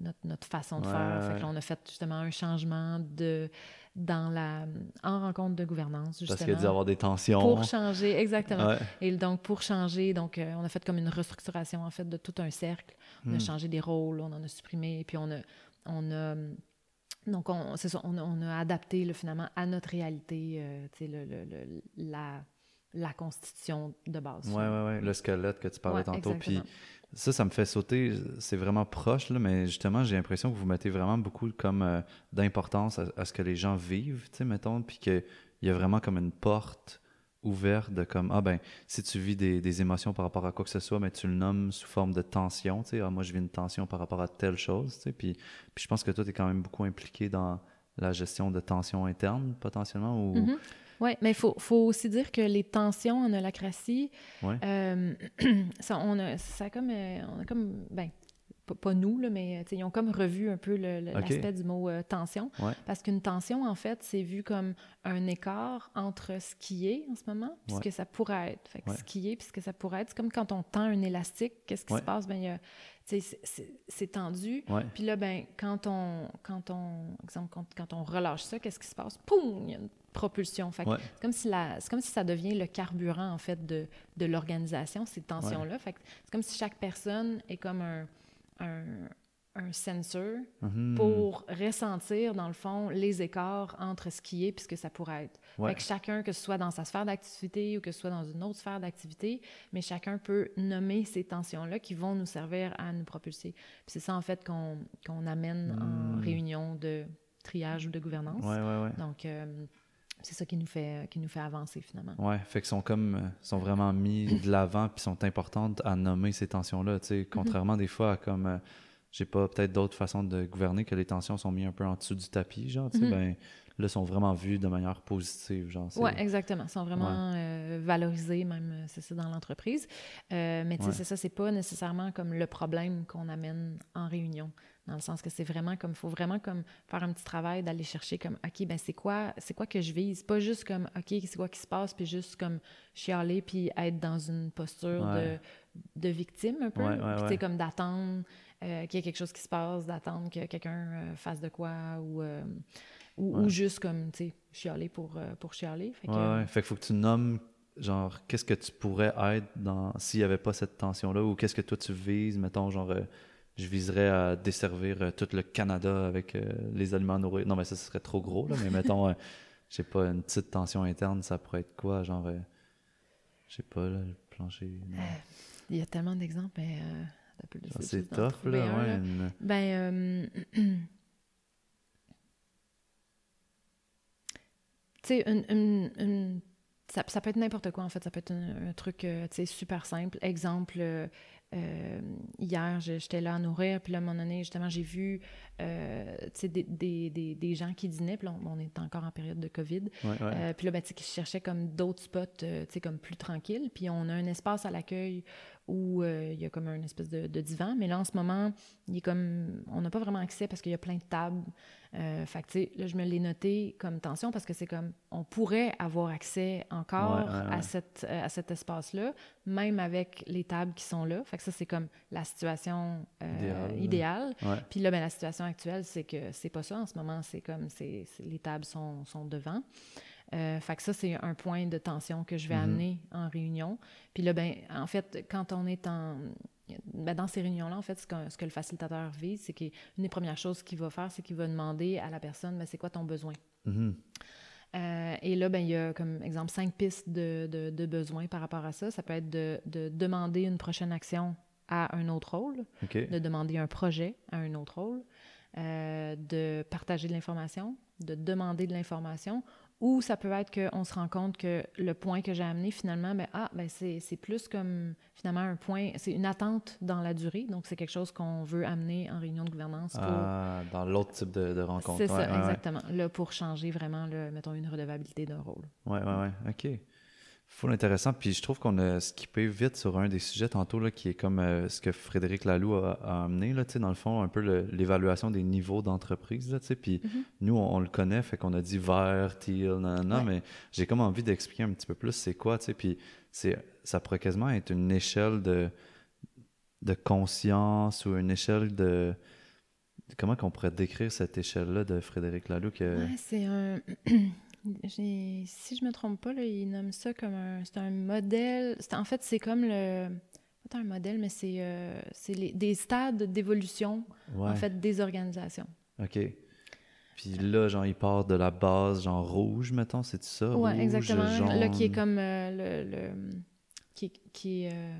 notre, notre façon de Ouais, faire. Fait que là, on a fait justement un changement de, dans la, en rencontre de gouvernance, justement. Parce qu'il y a dû avoir des tensions. Pour changer, exactement. Ouais. Et donc, pour changer, donc, euh, on a fait comme une restructuration, en fait, de tout un cercle. On a Hmm. changé des rôles, on en a supprimé, puis on a... On a donc, on, c'est ça, on a, on a adapté, là, finalement, à notre réalité, euh, tu sais, le, le- le- la, la constitution de base. Ouais, ouais, ouais. Le squelette que tu parlais Ouais, tantôt. Puis ça, ça me fait sauter. C'est vraiment proche, là, mais justement, j'ai l'impression que vous mettez vraiment beaucoup comme euh, d'importance à, à ce que les gens vivent, tu sais, mettons, puis qu'il y a vraiment comme une porte ouverte de comme, ah ben, si tu vis des, des émotions par rapport à quoi que ce soit, mais tu le nommes sous forme de tension, tu sais, ah, moi, je vis une tension par rapport à telle chose, tu sais, puis, puis je pense que toi, tu es quand même beaucoup impliqué dans la gestion de tensions internes, potentiellement, ou... Mhm. Oui, mais il faut, faut aussi dire que les tensions en holacratie, Ouais. euh, ça, on a, ça a comme, euh, on a comme, ben, pas, nous, là, mais sais, ils ont comme revu un peu l'aspect du mot euh, tension. Ouais. Parce qu'une tension, en fait, c'est vu comme un écart entre ce qui est en ce moment puis ce que ça pourrait être. Fait que Ouais. ce qui est puis ce que ça pourrait être, c'est comme quand on tend un élastique, qu'est-ce qui se passe? Ben, c'est- tendu. Puis là, ben, quand on, quand on, exemple, quand, quand on relâche ça, qu'est-ce qui se passe? Poum! Il y a une propulsion. Fait que Ouais. c'est comme si la, c'est comme si ça devient le carburant en fait de, de l'organisation ces tensions là. Fait que c'est comme si chaque personne est comme un un, un sensor Mhm. pour ressentir dans le fond les écarts entre ce qui est puis ce que ça pourrait être. Ouais. Fait que chacun, que ce soit dans sa sphère d'activité ou que ce soit dans une autre sphère d'activité, mais chacun peut nommer ces tensions-là qui vont nous servir à nous propulser. C'est ça, en fait, qu'on qu'on amène en Mm. réunion de triage ou de gouvernance. Ouais, ouais. Donc, euh, c'est ça qui nous, fait, qui nous fait avancer, finalement. Ouais, fait qu'ils sont comme euh, sont vraiment mis de l'avant puis sont importantes à nommer ces tensions-là. Tu sais, contrairement des fois à comme euh, j'ai pas peut-être d'autres façons de gouverner que les tensions sont mises un peu en dessous du tapis, genre. Tu sais, Mhm. ben là sont vraiment vues de manière positive, genre. Oui, exactement. Sont vraiment euh, valorisés, même, euh, c'est ça, dans l'entreprise. Euh, mais tu sais, Ouais. c'est ça, c'est pas nécessairement comme le problème qu'on amène en réunion. Dans le sens que c'est vraiment comme, il faut vraiment comme faire un petit travail d'aller chercher comme, OK, ben c'est quoi, c'est quoi que je vise? Pas juste comme, OK, c'est quoi qui se passe, puis juste comme chialer, puis être dans une posture Ouais. de, de victime un peu. Ouais, ouais, Puis tu comme d'attendre euh, qu'il y ait quelque chose qui se passe, d'attendre que quelqu'un euh, fasse de quoi, ou, euh, ou, ou Ouais. juste comme, tu sais, chialer pour, pour chialer. Fait que, Ouais, ouais. Fait qu'il faut que tu nommes genre qu'est-ce que tu pourrais être dans s'il y avait pas cette tension-là ou qu'est-ce que toi tu vises, mettons genre euh, je viserais à desservir euh, tout le Canada avec euh, les aliments nourris. Non mais ça, ce serait trop gros là, mais mettons euh, je sais pas une petite tension interne, ça pourrait être quoi genre je sais pas là, le plancher. Il y a tellement d'exemples, mais euh, Genre, c'est tough là, ouais. une- Ben, euh, tu sais, une, une- une- ça, ça peut être n'importe quoi, en fait. Ça peut être un, un truc, euh, tu sais, super simple. Exemple, euh, euh, hier, j'étais là à nourrir, puis là, à un moment donné, justement, j'ai vu, euh, des, des, des, des gens qui dînaient, puis là, on, on est encore en période de COVID, Ouais, ouais. euh, puis là, ben, tu sais, qui cherchaient comme d'autres spots, tu sais, comme plus tranquilles. Puis on a un espace à l'accueil où il y a comme un espèce de, de divan. Mais là, en ce moment, il est comme... On n'a pas vraiment accès parce qu'il y a plein de tables. Euh, fait que, tu sais, là, je me l'ai noté comme tension parce que c'est comme... On pourrait avoir accès encore Ouais, ouais, ouais. à, cette, euh, à cet espace-là, même avec les tables qui sont là. Fait que ça, c'est comme la situation euh, Idéale. Puis là, ben, la situation actuelle, c'est que c'est pas ça. En ce moment, c'est comme c'est, les tables sont, sont devant. Euh, fait que ça, c'est un point de tension que je vais Mhm. amener en réunion. Puis là, ben, en fait, quand on est en. Ben, dans ces réunions-là, en fait, ce que, ce que le facilitateur vise, c'est qu'une des premières choses qu'il va faire, c'est qu'il va demander à la personne, ben, c'est quoi ton besoin? Mhm. Euh, et là, ben, il y a comme exemple cinq pistes de, de, de besoins par rapport à ça. Ça peut être de, de demander une prochaine action à un autre rôle, de demander un projet à un autre rôle, euh, de partager de l'information, de demander de l'information, ou ça peut être qu'on se rend compte que le point que j'ai amené, finalement, ben, ah, ben c'est plus comme, finalement, un point, c'est une attente dans la durée, donc c'est quelque chose qu'on veut amener en réunion de gouvernance pour... Ah, dans l'autre type de, de rencontre. c'est ça, Ouais, ouais, ouais. exactement. Là, pour changer vraiment, le, mettons, une redevabilité d'un rôle. Ouais, ouais, ouais. OK. Full intéressant. Puis je trouve qu'on a skippé vite sur un des sujets tantôt, là, qui est comme euh, ce que Frédéric Laloux a, a amené, là, dans le fond, un peu l'évaluation des niveaux d'entreprise. Puis Mhm. nous, on, on le connaît, fait qu'on a dit vert, teal, Ouais. mais j'ai comme envie d'expliquer un petit peu plus c'est quoi, tu sais. Puis c'est, ça pourrait quasiment être une échelle de, de conscience ou une échelle de. Comment qu'on pourrait décrire cette échelle-là de Frédéric Laloux que... Ouais, c'est un. si je me trompe pas, là, il nomme ça comme un. C'est un modèle. En fait, c'est comme le. Pas un modèle, mais c'est euh, des stades d'évolution, Ouais. en fait, des organisations. OK. Puis là, genre, il part de la base, genre rouge, mettons, c'est ça? Ouais, Rouge, exactement. Là, qui est jaune. comme euh, le, le- Qui, qui est. euh,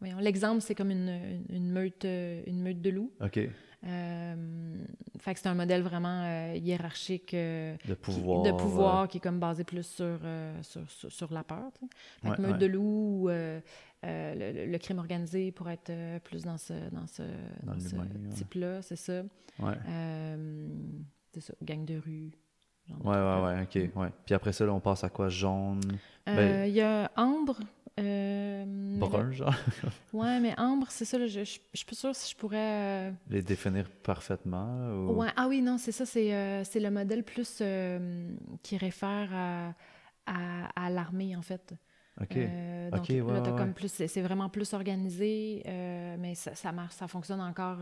voyons, l'exemple, c'est comme une, une, une meute, euh, une meute de loups. OK. Euh, fait que c'est un modèle vraiment euh, hiérarchique. euh, De qui- pouvoir. de pouvoir qui est comme basé plus sur, sur, sur, sur la peur. Fait que Ouais, meute ouais. de loup, le, le- crime organisé pour être plus dans ce, dans ce, Dans dans ce l'humain, ouais. type-là, c'est ça. c'est ça, gang de rue. Ouais, ouais, ouais, OK. Ouais. Puis après ça, là, on passe à quoi? Jaune, Ben- Il y a Ambre. Euh, brun, genre? ouais, mais Ambre, c'est ça, là, je, je, je suis pas sûre si je pourrais. euh, Les définir parfaitement, ou... Ouais, ah oui, non, c'est ça, c'est euh, c'est le modèle plus qui réfère à, à, à l'armée, en fait. OK. Donc Ok, ouais, là, t'as ouais, comme plus, c'est c'est vraiment plus organisé, mais ça, ça marche, ça fonctionne encore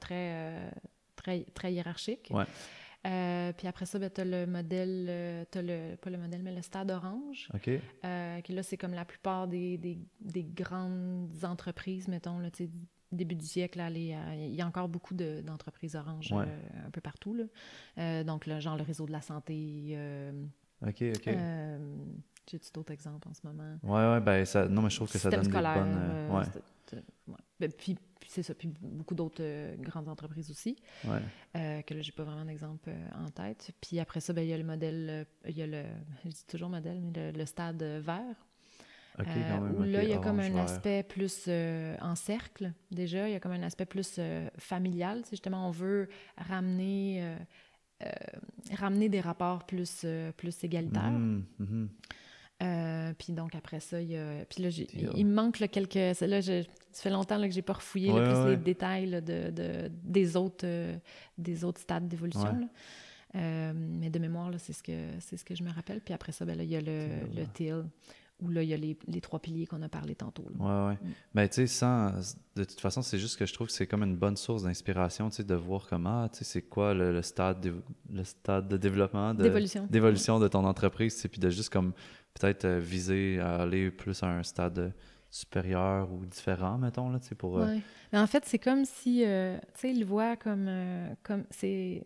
très, très, très hiérarchique. Ouais. Euh, puis après ça, ben, t'as le modèle, euh, t'as le, pas le modèle, mais le stade orange, OK. euh, qui là, c'est comme la plupart des, des, des grandes entreprises, mettons, là, tu début du siècle, là, les, euh, il y a encore beaucoup de- d'entreprises Ouais. euh, un peu partout, là. Donc, là, genre le réseau de la santé, OK, OK. j'ai-tu d'autres exemples en ce moment? Ouais, ouais, ben, ça... non, mais je trouve que ça donne des bonnes... euh, ouais. Ben, puis c'est ça, puis beaucoup d'autres euh, grandes entreprises aussi, ouais. euh, que là, j'ai pas vraiment d'exemple euh, en tête. Puis après ça, ben, il y a le modèle, il y a le, je dis toujours modèle, mais le, le stade vert, OK, quand même, où là, il y a comme un vert. aspect plus en cercle, déjà, il y a comme un aspect plus familial, c'est justement, on veut ramener... ramener des rapports plus, plus égalitaires. Mhm, mhm. Euh, puis donc après ça, il y a. Puis là, j'ai- Deal. il me manque là, quelques. c'est Là, je- ça fait longtemps là, que j'ai pas refouillé là, Ouais, plus ouais, les détails là, de, de- des, autres, euh, des autres stades d'évolution. Ouais. Euh, mais de mémoire, c'est ce que ce que je me rappelle. Puis après ça, ben, là, il y a le, le teal, où là, il y a les, les trois piliers qu'on a parlé tantôt. ouais. Mm. Ben, tu sais, sans... De toute façon, c'est juste que je trouve que c'est comme une bonne source d'inspiration, tu sais, de voir comment, tu sais, c'est quoi le, le stade, de... le stade de développement, de... D'évolution. d'évolution de ton entreprise, puis de juste comme peut-être euh, viser à aller plus à un stade euh, supérieur ou différent, mettons, là, tu sais, pour... euh, Ouais. Mais en fait, c'est comme si, euh, tu sais, il le voit comme, euh, comme c'est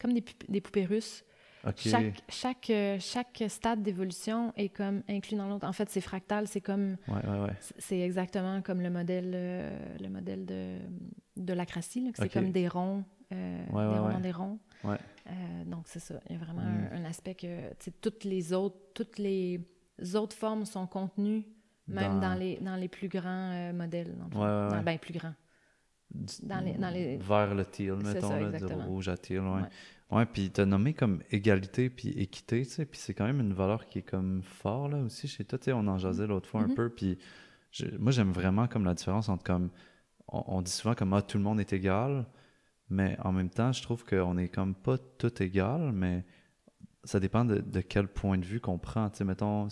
comme des, des poupées russes. Chaque, chaque, euh, chaque stade d'évolution est comme inclus dans l'autre. En fait, c'est fractal, c'est comme Ouais, ouais, ouais. C'est- exactement comme le modèle, le modèle de, de que c'est comme des ronds, euh, Ouais, des ouais, des ronds. Ouais. Euh, donc, c'est ça. Il y a vraiment Mm. un, un aspect que toutes les autres, toutes les autres formes sont contenues, même Dans- dans, les, dans les plus grands euh, modèles. dans Dans- ben, plus grands. Dans les- dans les- Vers le teal, mettons, ça, là, du exactement. rouge à teal, ouais. Ouais. Puis t'as nommé comme égalité puis équité, tu sais, puis c'est quand même une valeur qui est comme fort, là, aussi, chez toi, tu sais, on en jasait l'autre fois un Mhm. peu, puis moi, j'aime vraiment comme la différence entre comme, on, on dit souvent comme, ah, tout le monde est égal, mais en même temps, je trouve qu'on est comme pas tout égal, mais ça dépend de, quel point de vue qu'on prend, tu sais, mettons,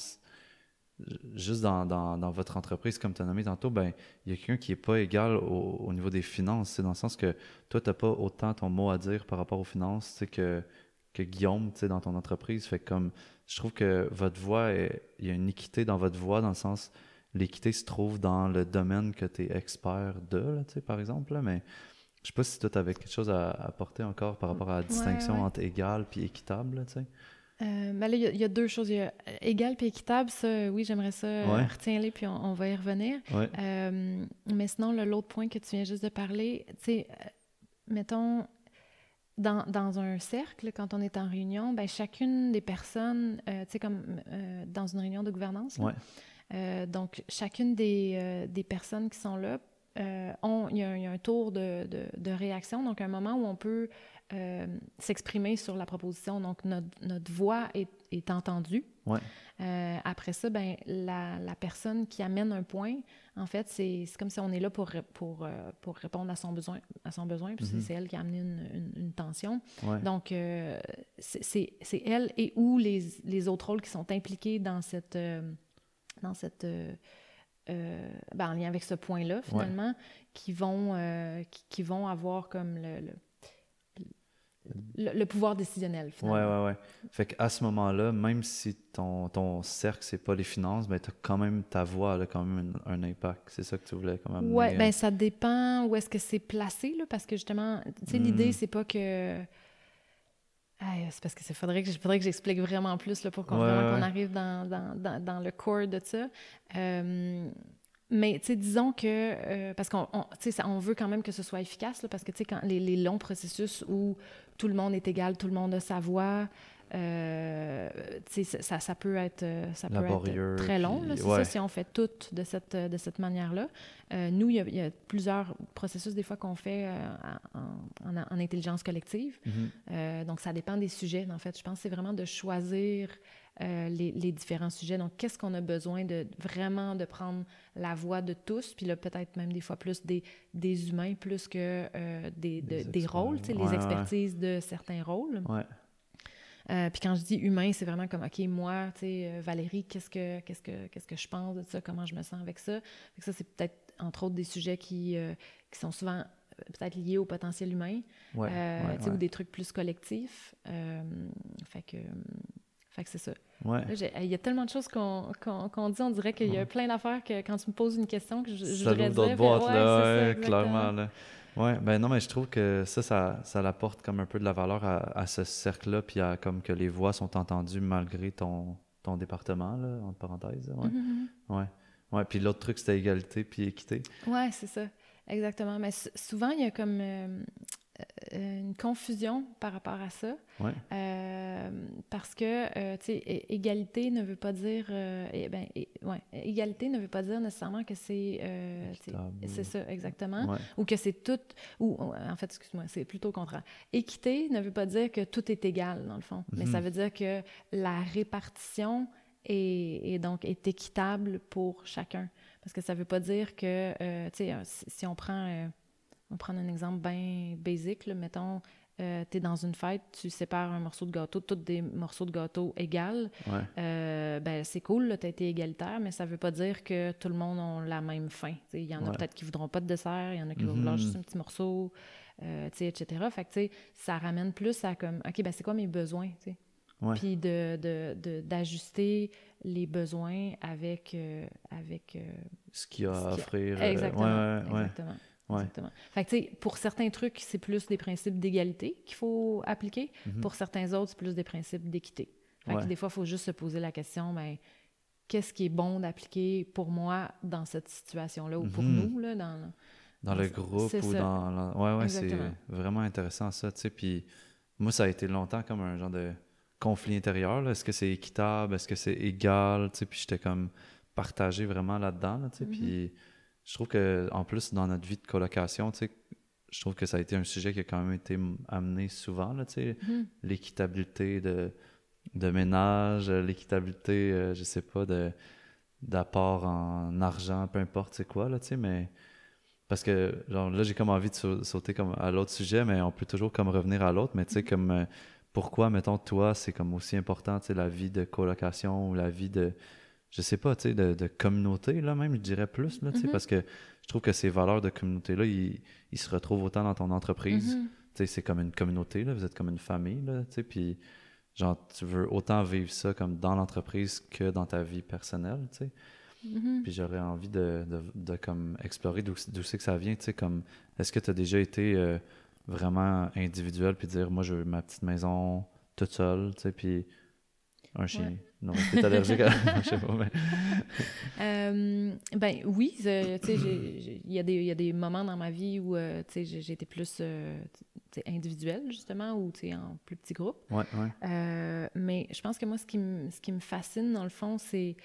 juste dans, dans, votre entreprise, comme tu as nommé tantôt, ben, il y a quelqu'un qui est pas égal au, au niveau des finances, c'est dans le sens que toi, tu n'as pas autant ton mot à dire par rapport aux finances que, que Guillaume dans ton entreprise. Fait comme je trouve que votre voix, est- il y a une équité dans votre voix, dans le sens l'équité se trouve dans le domaine que tu es expert de, là, par exemple. là, mais je sais pas si toi, tu avais quelque chose à apporter encore par rapport à la distinction ouais. entre égal et équitable. là, tu sais? Euh, ben là, il y, a deux choses. Il y a égal puis équitable, ça, oui, j'aimerais ça. Ouais. Retiens-les, puis on, va y revenir. Euh, mais sinon, l'autre point que tu viens juste de parler, tu sais, euh, mettons, dans, dans, un cercle, quand on est en réunion, ben, chacune des personnes, tu sais, comme dans une réunion de gouvernance, là, donc chacune des, des, personnes qui sont là, ont, il, y a, il y, a un tour de, de, de, réaction, donc un moment où on peut euh, s'exprimer sur la proposition. Donc, notre, notre voix est, est entendue. Ouais. Euh, après ça, ben, la, la, personne qui amène un point, en fait, c'est comme si on est là pour, pour, euh, pour répondre à son besoin, à son besoin puis Mm-hmm. c'est elle qui a amené une, une, une tension. Ouais. Donc, euh, c'est elle et ou les, les autres rôles qui sont impliqués dans cette... euh, dans cette ben, en lien avec ce point-là, finalement, Ouais. qui, vont, qui, qui, vont avoir comme le, le le, le, pouvoir décisionnel, finalement. Ouais, ouais, ouais. Fait qu'à ce moment-là, même si ton, ton cercle, c'est pas les finances, ben t'as quand même ta voix, a quand même un, un impact. C'est ça que tu voulais quand même Ouais, ben ça dépend où est-ce que c'est placé, là, parce que justement, tu sais, mm. l'idée, c'est pas que... C'est parce qu'il faudrait que, faudrait que j'explique vraiment plus là, pour qu'on ouais, ouais. qu arrive dans, dans, dans, dans, le core de ça. Euh, mais, disons que, euh, parce qu'on on, on veut quand même que ce soit efficace, là, parce que, tu sais, quand les, les, longs processus où tout le monde est égal, tout le monde a sa voix, euh, ça, ça peut être, ça peut être très long, c'est ouais. ça, si on fait tout de cette, de cette manière-là. Euh, nous, il y, a, il y, a plusieurs processus, des fois, qu'on fait euh, en, en, en, intelligence collective. Mm -hmm. donc, ça dépend des sujets, en fait. Je pense que c'est vraiment de choisir euh, les, les, différents sujets. Donc, qu'est-ce qu'on a besoin de vraiment de prendre la voix de tous, puis là, peut-être même des fois plus des, des humains plus que euh, des, de, des, des rôles, ouais, les expertises ouais. de certains rôles. Ouais. Euh, puis quand je dis humain, c'est vraiment comme, OK, moi, tu sais, Valérie, qu'est-ce que, qu'est-ce que, qu'est-ce que je pense de ça, comment je me sens avec ça? Fait ça, c'est peut-être, entre autres, des sujets qui, euh, qui sont souvent peut-être liés au potentiel humain, ouais, euh, ouais, ouais. ou des trucs plus collectifs. fait que, fait que c'est ça. Ouais. Il y a tellement de choses qu'on qu qu dit, on dirait qu'il y a plein d'affaires que quand tu me poses une question que je, je ça voudrais d'autres boîtes, là, ouais, clairement. Là. Ouais, ben non, mais je trouve que ça, ça, ça apporte comme un peu de la valeur à, à ce cercle-là, puis à comme que les voix sont entendues malgré ton, ton département, là, entre parenthèses. Ouais. Mm -hmm. ouais. ouais. Puis l'autre truc, c'était égalité puis équité. Ouais, c'est ça. Exactement. Mais souvent, il y a comme euh, une confusion par rapport à ça. Ouais. Euh, parce que, euh, tu sais, égalité ne veut pas dire... Euh, et, ben, et, ouais, égalité ne veut pas dire nécessairement que c'est... Euh, c'est ça, exactement. Ouais. Ou que c'est tout... Ou, en fait, excuse-moi, c'est plutôt le contraire. Équité ne veut pas dire que tout est égal, dans le fond. Mm -hmm. Mais ça veut dire que la répartition est, est, donc est équitable pour chacun. Parce que ça veut pas dire que, euh, tu sais, si, si, on prend... Euh, on va prendre un exemple bien basique, là, mettons, euh, tu es dans une fête, tu sépares un morceau de gâteau, tous des morceaux de gâteau égales, ouais. euh, ben, c'est cool, tu as été égalitaire, mais ça veut pas dire que tout le monde a la même faim. Il y en a peut-être qui voudront pas de dessert, il y en a qui mm -hmm. vont vouloir juste un petit morceau, euh, etc. Fait que, ça ramène plus à comme, OK, ben, c'est quoi mes besoins, ouais. Puis d'ajuster de, de, les besoins avec... euh, avec ce qu'il y a à offrir. Exactement. exactement. Ouais. Exactement. Fait que, tu sais, pour certains trucs, c'est plus des principes d'égalité qu'il faut appliquer. Mm -hmm. Pour certains autres, c'est plus des principes d'équité. Fait ouais. que des fois, il faut juste se poser la question, ben, qu'est-ce qui est bon d'appliquer pour moi dans cette situation-là ou pour mm -hmm. nous, là, dans... Dans, dans le groupe ou ça. dans... La... Ouais, ouais, c'est vraiment intéressant, ça, tu sais. Puis moi, ça a été longtemps comme un genre de conflit intérieur. Est-ce que c'est équitable? Est-ce que c'est égal? Tu sais, puis j'étais comme partagé vraiment là-dedans, là, tu sais. Mm -hmm. Puis je trouve que en plus dans notre vie de colocation, tu sais, je trouve que ça a été un sujet qui a quand même été amené souvent là, tu sais, mm -hmm. l'équitabilité de, de ménage, l'équitabilité, euh, je sais pas, de d'apport en argent, peu importe c'est quoi là, tu sais, mais parce que genre là j'ai comme envie de sauter comme à l'autre sujet, mais on peut toujours comme revenir à l'autre, mais tu sais Mm-hmm. comme euh, pourquoi mettons toi c'est comme aussi important, tu sais, la vie de colocation ou la vie de je sais pas, tu sais, de, de, communauté, là, même, je dirais plus, là, tu sais, mm -hmm. parce que je trouve que ces valeurs de communauté-là, ils, ils, se retrouvent autant dans ton entreprise. Mm -hmm. Tu sais, c'est comme une communauté, là, vous êtes comme une famille, là, tu sais, puis, genre, tu veux autant vivre ça comme dans l'entreprise que dans ta vie personnelle, tu sais. Mm -hmm. Puis j'aurais envie de, de, de, comme, explorer d'où c'est que ça vient, tu sais, comme, est-ce que tu as déjà été euh, vraiment individuel, puis dire, moi, je veux ma petite maison toute seule, tu sais, puis Un chien. Non, t'es allergique à... je sais pas, mais... Euh, ben oui, il y, a des- il y a des moments dans ma vie où, euh, été plus euh, individuelle, justement, ou, tu sais, en plus petit groupe. Ouais, ouais. Euh, mais je pense que moi, ce qui me, ce qui me fascine, dans le fond, c'est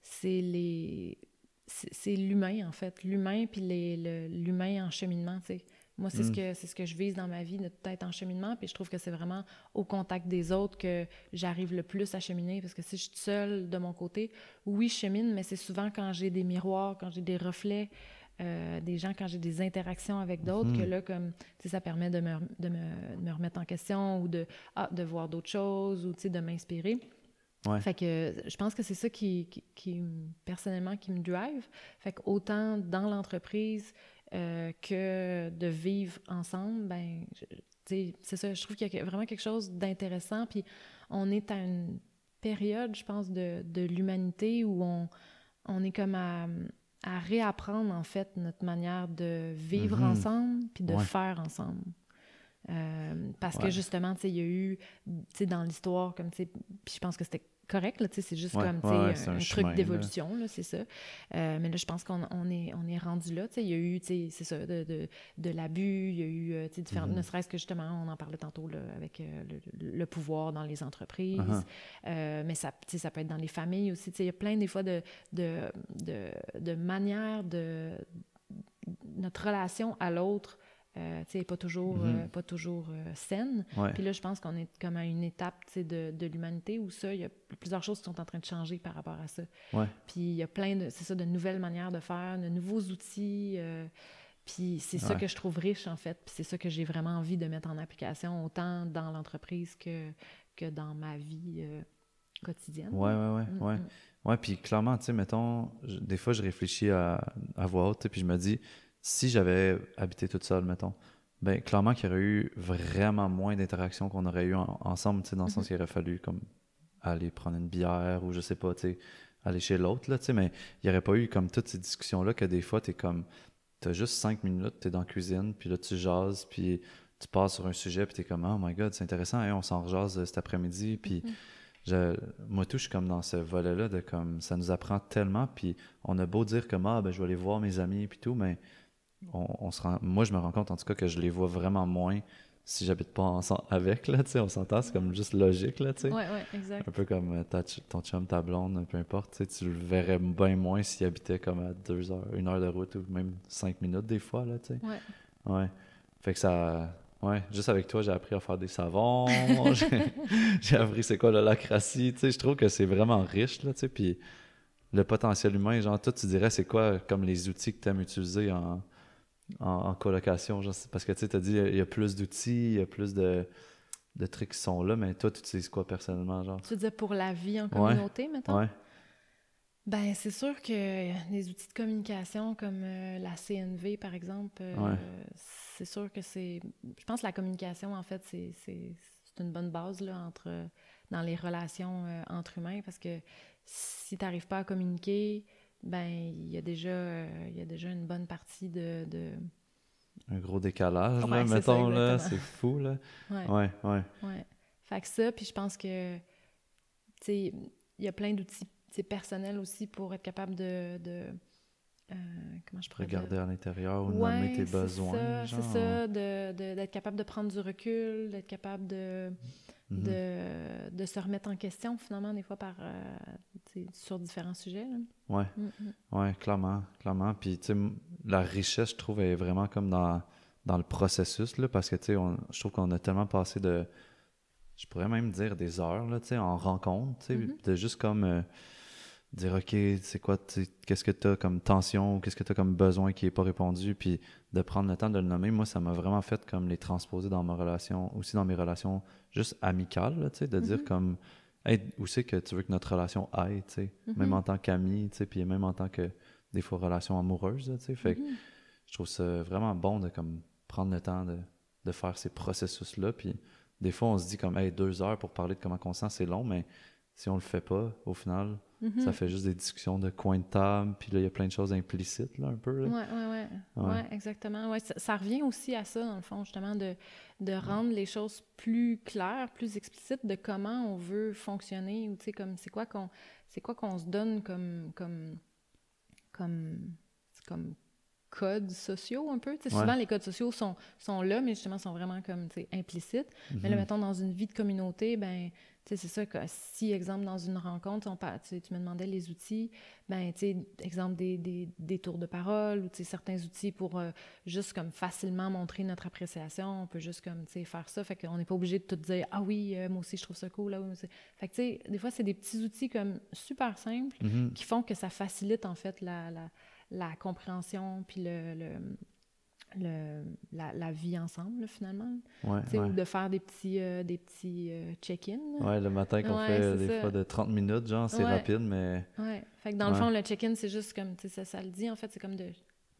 c'est les... C'est c'est l'humain, en fait. L'humain, puis le- l'humain en cheminement, tu sais. Moi, c'est ce, Mm. que, ce que je vise dans ma vie, de tout être en cheminement. Puis je trouve que c'est vraiment au contact des autres que j'arrive le plus à cheminer. Parce que si je suis seule de mon côté, oui, je chemine, mais c'est souvent quand j'ai des miroirs, quand j'ai des reflets, euh, des gens, quand j'ai des interactions avec d'autres, que là, comme, ça permet de me, de, me, de me remettre en question ou de, ah, de voir d'autres choses ou, de m'inspirer. Ouais. Fait que je pense que c'est ça qui, qui, qui me- personnellement, qui me drive. Fait que autant dans l'entreprise euh, que de vivre ensemble, ben, c'est ça, je trouve qu'il y a vraiment quelque chose d'intéressant. Puis on est à une période, je pense, de, de l'humanité où on, on est comme à, à réapprendre, en fait, notre manière de vivre Mhm. ensemble puis de Ouais. faire ensemble. Euh, parce que justement, tu sais, il y a eu, tu sais, dans l'histoire, comme, tu sais, puis je pense que c'était correct, c'est juste Ouais, comme, ouais, un, c'est un un chemin, là. truc d'évolution, c'est ça. Euh, mais là, je pense qu'on on est, on est rendu là, il y a eu, c'est ça, de, de, de l'abus, il y a eu, euh, tu sais, différentes, Mhm. ne serait-ce que justement, on en parlait tantôt, là, avec euh, le, le pouvoir dans les entreprises, Uh-huh. Euh, mais ça, peut être dans les familles aussi, il y a plein, des fois, de, de, de, de manières de... Notre relation à l'autre, euh, tu sais, est pas toujours, Mhm. euh, pas toujours euh, saine. Ouais. Puis là, je pense qu'on est comme à une étape de, de l'humanité où ça, il y a plusieurs choses qui sont en train de changer par rapport à ça. Ouais. Puis il y a plein de, c'est ça, de nouvelles manières de faire, de nouveaux outils. euh, puis c'est ça que je trouve riche, en fait. Puis c'est ça que j'ai vraiment envie de mettre en application, autant dans l'entreprise que, que dans ma vie euh, quotidienne. Ouais, ouais, ouais, Mm, ouais. mm. Ouais, puis clairement, tu sais, mettons, je- des fois, je réfléchis à, à voix haute, puis je me dis, si j'avais habité toute seule, mettons, ben clairement qu'il y aurait eu vraiment moins d'interactions qu'on aurait eu en- ensemble, dans le sens Mhm. qu'il aurait fallu comme aller prendre une bière ou je sais pas, aller chez l'autre, là, mais il n'y aurait pas eu comme toutes ces discussions-là que des fois, tu es comme, tu as juste cinq minutes, tu es dans la cuisine, puis là, tu jases, puis tu passes sur un sujet, puis tu es comme, oh my god, c'est intéressant, hein, on s'en rejase euh, cet après-midi, puis Mhm. je, moi tout, je suis comme dans ce volet-là de comme ça nous apprend tellement, puis on a beau dire comme ah ben je vais aller voir mes amis puis tout, mais on, on se rend, moi je me rends compte en tout cas que je les vois vraiment moins si j'habite pas ensemble avec là, tu sais, on s'entend, c'est comme juste logique là, tu sais. Ouais, ouais, exact. Un peu comme euh, ta ton chum, ta blonde, peu importe, tu sais, tu le verrais bien moins s'il habitait comme à deux heures, une heure de route ou même cinq minutes des fois là, tu sais. Ouais. Ouais. Fait que ça. Ouais, juste avec toi, j'ai appris à faire des savons. j'ai- appris c'est quoi la lacratie. Tu sais, je trouve que c'est vraiment riche, là, tu sais. Puis le potentiel humain, genre, toi, tu dirais, c'est quoi comme les outils que tu aimes utiliser en, en, en colocation? Genre, parce que tu as dit, il y a plus d'outils, il y a plus de, de trucs qui sont là, mais toi, tu utilises quoi personnellement, genre? Tu veux dire pour la vie en Ouais. communauté, mettons? Ouais. Ben, c'est sûr que des outils de communication comme euh, la CNV, par exemple, euh, Ouais. c'est sûr que c'est... Je pense que la communication, en fait, c'est une bonne base là, entre, dans les relations euh, entre humains parce que si tu n'arrives pas à communiquer, ben, il y, a déjà, euh, il y a déjà une bonne partie de... de... Un gros décalage, là, ça, mettons, là. C'est fou, là. Ouais. Ouais, ouais. Ouais. Fait que ça, puis je pense que, tu sais, il y a plein d'outils personnels aussi pour être capable de. de euh, comment je pourrais? Regarder à l'intérieur ou Ouais, nommer tes c'est besoins. ça, genre. C'est ça, de- de- d'être capable de prendre du recul, d'être capable de, Mhm. de, de se remettre en question, finalement, des fois, par, euh, sur différents sujets. là. Ouais. Mm, mm. Oui, clairement, clairement. Puis, tu sais, la richesse, je trouve, est vraiment comme dans, dans le processus, là, parce que, tu sais, je trouve qu'on a tellement passé de, je pourrais même dire des heures, là, tu sais, en rencontre, tu sais, Mhm. de juste comme euh, dire, OK, c'est quoi, qu'est-ce que tu as comme tension, qu'est-ce que tu as comme besoin qui n'est pas répondu, puis de prendre le temps de le nommer, moi, ça m'a vraiment fait comme les transposer dans ma relation, aussi dans mes relations juste amicales, là, de dire Mhm. comme, hey, où c'est que tu veux que notre relation aille, tu sais, même Mhm. en tant qu'ami, tu sais, puis même en tant que, des fois, relation amoureuse, là, tu sais, fait que Mhm. je trouve ça vraiment bon de comme prendre le temps de, de faire ces processus-là, puis des fois, on se dit comme, hey, deux heures pour parler de comment on sent, c'est long, mais si on le fait pas, au final, Mhm. Ça fait juste des discussions de coin de table, puis là, il y a plein de choses implicites, là, un peu. là. Ouais, ouais, ouais. Ouais. Exactement. Ouais, ça, ça revient aussi à ça, dans le fond, justement, de, de rendre les choses plus claires, plus explicites de comment on veut fonctionner, ou tu sais, comme, c'est quoi qu'on c'est quoi qu'on se donne comme, comme, comme, comme codes sociaux, un peu. Ouais. Souvent, les codes sociaux sont, sont là, mais justement, sont vraiment comme, tu sais, implicites. Mais là, Mhm. mettons, dans une vie de communauté, ben, tu sais, c'est ça que si, exemple, dans une rencontre, on tu, me demandais les outils, ben, tu sais, exemple, des, des, des tours de parole ou, tu sais, certains outils pour euh, juste comme facilement montrer notre appréciation. On peut juste comme, tu sais, faire ça. Fait qu'on n'est pas obligé de tout dire, ah oui, euh, moi aussi, je trouve ça cool. Là, oui, moi aussi. Fait que, tu sais, des fois, c'est des petits outils comme super simples Mhm. qui font que ça facilite, en fait, la, la, la compréhension puis le... le le- la, la vie ensemble, là, finalement. Ouais. Ou de faire des petits, euh, des petits euh, check-in. Ouais, le matin qu'on Ouais, fait des ça. fois de 30 minutes, genre, c'est rapide, mais. Ouais. Fait que dans le fond, le check-in, c'est juste comme, tu sais, ça, ça le dit, en fait, c'est comme de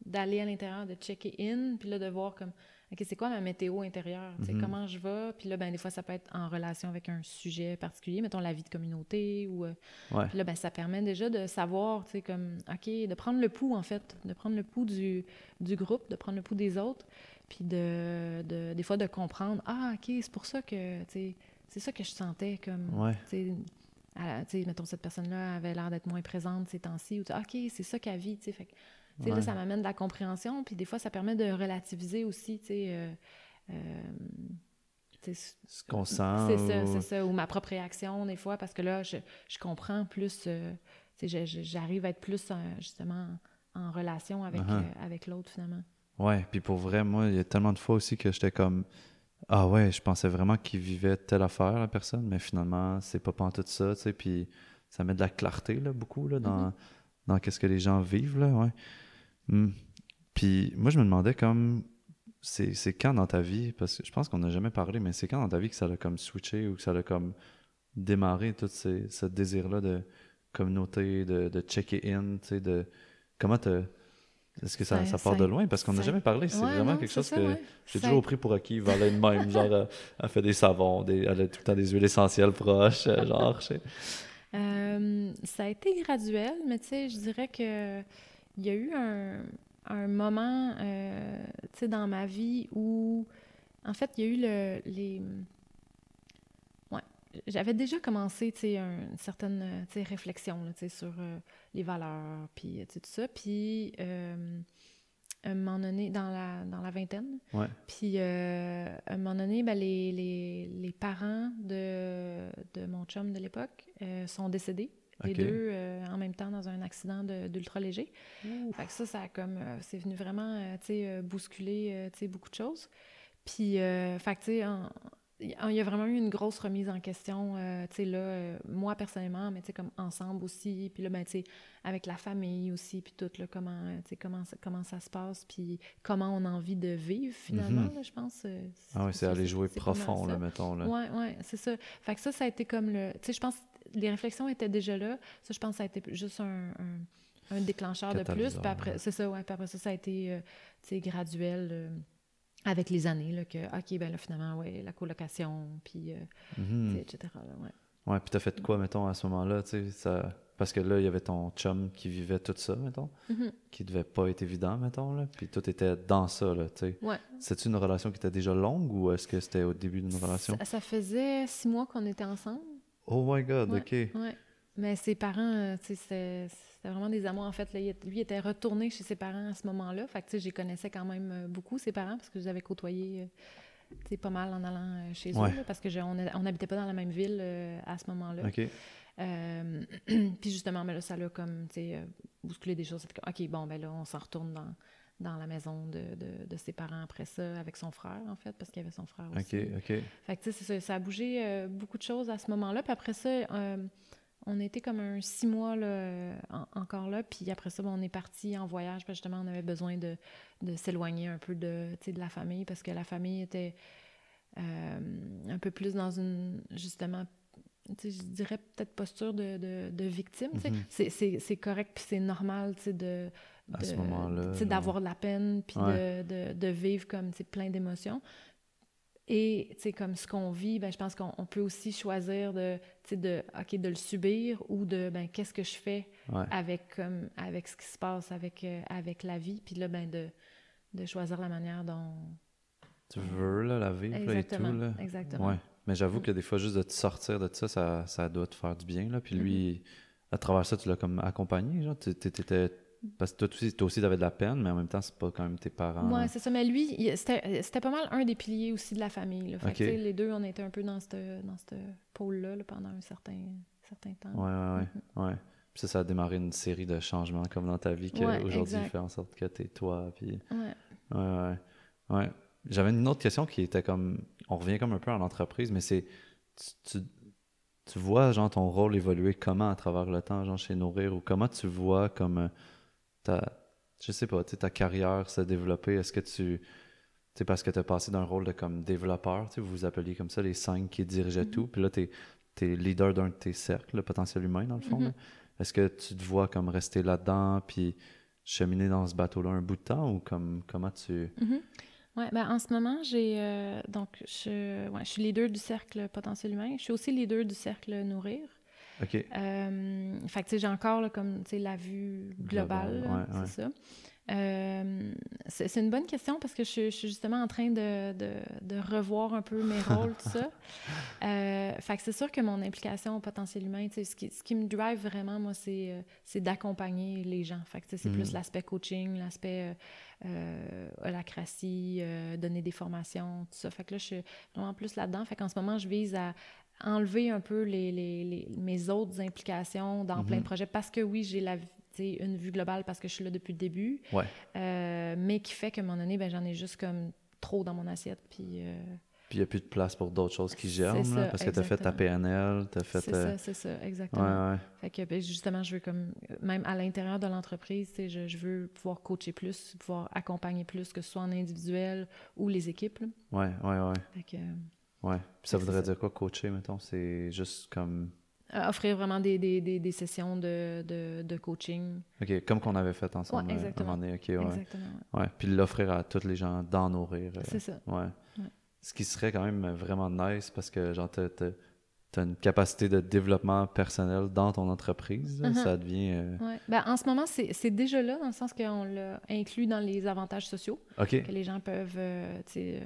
d'aller à l'intérieur, de checker in, puis là, de voir comme, OK, c'est quoi ma météo intérieure? Mhm. Comment je vais? Puis là, ben, des fois, ça peut être en relation avec un sujet particulier, mettons la vie de communauté, ou... euh, Ouais. Puis là, ben, ça permet déjà de savoir, comme, OK, de prendre le pouls, en fait, de prendre le pouls du, du groupe, de prendre le pouls des autres, puis de, de, des fois, de comprendre, ah, OK, c'est pour ça que, c'est ça que je sentais, comme, Ouais. à la- mettons, cette personne-là avait l'air d'être moins présente ces temps-ci, ou sais, OK, c'est ça qu'elle vit, tu sais, Ouais. là, ça m'amène de la compréhension, puis des fois, ça permet de relativiser aussi, tu sais, euh, euh, Ce qu'on sent. c'est ça, ou- c'est ça. Ou ma propre réaction, des fois, parce que là, je, je comprends plus. euh, j'arrive à être plus, justement, en relation avec, Uh-huh. avec l'autre, finalement. Ouais, puis pour vrai, moi, il y a tellement de fois aussi que j'étais comme Ah ouais, je pensais vraiment qu'il vivait telle affaire, la personne, mais finalement, c'est pas tout ça, tu sais, puis ça met de la clarté, là, beaucoup, là, dans, Mhm. dans qu'est-ce que les gens vivent, là, ouais. Hmm. Puis moi, je me demandais comme, c'est quand dans ta vie, parce que je pense qu'on n'a jamais parlé, mais c'est quand dans ta vie que ça a comme switché ou que ça a comme démarré tout ces, ce désir-là de communauté, de, de checker in, tu sais, de comment te... Est-ce que ça, Ça- ça part ça- de loin? Parce qu'on n'a jamais parlé. C'est Ouais, vraiment non, quelque chose que ouais. j'ai toujours pris pour acquis. Valait de même. Genre, elle, fait des savons, des, elle a tout le temps des huiles essentielles proches. Genre, je sais. Euh, ça a été graduel, mais tu sais, je dirais que il y a eu un, un moment, euh, tu sais, dans ma vie où, en fait, il y a eu le, les... Ouais, j'avais déjà commencé, tu sais, un- une certaine, euh, tu sais, réflexion, là, tu sais, sur euh, les valeurs, puis tout ça, puis... euh, à un moment donné, dans la, dans la vingtaine, Ouais. puis, à un moment donné, ben, les, les, les parents de, de mon chum de l'époque sont décédés, les deux euh, en même temps dans un accident de- d'ultra léger. Fait que ça, ça a comme, euh, c'est venu vraiment, euh, tu sais, euh, bousculer, tu sais, beaucoup de choses. Puis, fait que, tu sais, il y a vraiment eu une grosse remise en question, tu sais, là, moi personnellement, mais tu sais, comme ensemble aussi, puis là, ben, tu sais, avec la famille aussi, puis tout, là, comment, tu sais, comment, ça- comment ça se passe, puis comment on a envie de vivre, finalement, Mhm. là, je pense. Ah ouais, c'est aller jouer profond, là, mettons. Là. Ouais, ouais, c'est ça. Fait que ça, ça a été comme le. Tu sais, je pense les réflexions étaient déjà là. Ça, je pense que ça a été juste un, un, un déclencheur de plus. Puis après, c'est ça, ouais. Puis après ça, ça a été, euh, graduel euh, avec les années, là, que, OK, ben là, finalement, ouais, la colocation, puis, euh, Mhm. etc. Là, ouais. Ouais, puis t'as fait quoi, mettons, à ce moment-là, tu sais, ça... Parce que là, il y avait ton chum qui vivait tout ça, mettons, Mhm. qui devait pas être évident, mettons, là, puis tout était dans ça, là, tu sais. Ouais. C'est-tu une relation qui était déjà longue ou est-ce que c'était au début d'une relation? Ça, ça faisait six mois qu'on était ensemble. Oh my God, Ouais. OK. Ouais. Mais ses parents, euh, c'était vraiment des amours. En fait, là, lui était retourné chez ses parents à ce moment-là. Fait que, j'y connaissais quand même euh, beaucoup, ses parents, parce que je les avais côtoyés, euh, pas mal en allant chez Ouais. eux, là, parce que je- on n'habitait pas dans la même ville euh, à ce moment-là. OK. Euh, puis justement, mais là, ça l'a comme, tu sais, bousculé des choses. OK, bon, ben là, on s'en retourne dans, dans la maison de, de- de ses parents après ça, avec son frère, en fait, parce qu'il y avait son frère aussi. OK, OK. Fait que, tu sais, ça, ça a bougé euh, beaucoup de choses à ce moment-là. Puis après ça, euh, on été comme un six mois là, euh, en- encore là. Puis après ça, ben, on est parti en voyage. Parce que justement, on avait besoin de, de s'éloigner un peu de, de la famille parce que la famille était euh, un peu plus dans une, justement, je dirais peut-être posture de, de, de victime. Mhm. C'est- correct puis c'est normal tu sais, de, À de- ce moment-là, tu d'avoir de la peine puis Ouais. de, de, de vivre comme tu plein d'émotions. et, tu comme ce qu'on vit, ben, je pense qu'on peut aussi choisir de, tu de, OK, de le subir ou de, ben, qu'est-ce que je fais avec, comme, avec ce qui se passe, avec, euh, avec la vie. Puis là, ben, de, de choisir la manière dont... Tu veux, là, la vivre exactement, et tout, là. Exactement. Ouais. Mais j'avoue que des fois, juste de te sortir de ça, ça, ça doit te faire du bien, là. Puis lui, mm-hmm. à travers ça, tu l'as comme accompagné, genre? T'étais parce que toi aussi, toi aussi, tu avais de la peine, mais en même temps, c'est pas quand même tes parents. Oui, c'est ça. Mais lui, c'était pas mal un des piliers aussi de la famille. Fait que, les deux, on était un peu dans ce dans pôle-là pendant un certain, certain temps. Oui, oui, oui. Ouais. Puis ça, ça a démarré une série de changements comme dans ta vie qui aujourd'hui fait en sorte que tu es toi. Puis... Ouais. Ouais, ouais. ouais. J'avais une autre question qui était comme. On revient comme un peu en entreprise, mais c'est. Tu, tu, vois, genre, ton rôle évoluer comment à travers le temps, genre, chez Nourrir, ou comment tu vois comme ta, je sais pas, ta carrière se développer? Est-ce que tu. sais parce que tu as passé d'un rôle de comme développeur, vous vous appeliez comme ça les cinq qui dirigeaient tout, mm-hmm. puis là, tu es, leader d'un de tes cercles, le potentiel humain, dans le fond. Mm-hmm. Est-ce que tu te vois comme rester là-dedans, puis cheminer dans ce bateau-là un bout de temps, ou comme comment tu. Mm-hmm. Oui, ben en ce moment, j'ai. Euh, donc, je, ouais, je suis leader du cercle potentiel humain. Je suis aussi leader du cercle nourrir. OK. Euh, fait que, j'ai encore, comme, la vue globale, c'est ça. Euh, c'est une bonne question parce que je, suis justement en train de, de, de revoir un peu mes rôles, tout ça. Euh, fait que c'est sûr que mon implication au potentiel humain, ce qui, ce qui me drive vraiment, moi, c'est d'accompagner les gens. Fait que c'est plus mm. l'aspect coaching, l'aspect euh, holacratie, donner des formations, tout ça. Fait que là, je suis vraiment plus là-dedans. Fait qu'en ce moment, je vise à, enlever un peu les, les, mes autres implications dans plein de mhm. projets parce que oui, j'ai la une vue globale parce que je suis là depuis le début, euh, mais qui fait qu'à un moment donné, ben, j'en ai juste comme trop dans mon assiette. Puis, euh, il n'y a plus de place pour d'autres choses qui germent, parce que tu as fait ta PNL, tu as fait... C'est euh, ça, c'est ça, exactement. Fait que ben, justement, je veux comme, même à l'intérieur de l'entreprise, je, je veux pouvoir coacher plus, pouvoir accompagner plus, que ce soit en individuel ou les équipes. Oui, oui, oui. Fait que... Ouais. Puis ça voudrait dire quoi, coacher, mettons? C'est juste comme. Euh, offrir vraiment des, des, des, des sessions de, de, de, coaching. OK, comme qu'on avait fait ensemble ouais, exactement. ouais. Exactement. Ouais. Puis l'offrir à tous les gens, d'en nourrir. Euh, c'est ça. Ouais. Ce qui serait quand même vraiment nice parce que, genre, tu as une capacité de développement personnel dans ton entreprise, uh-huh. ça devient... Euh, ouais. ben, en ce moment, c'est déjà là, dans le sens qu'on l'a inclus dans les avantages sociaux, que les gens peuvent euh, euh,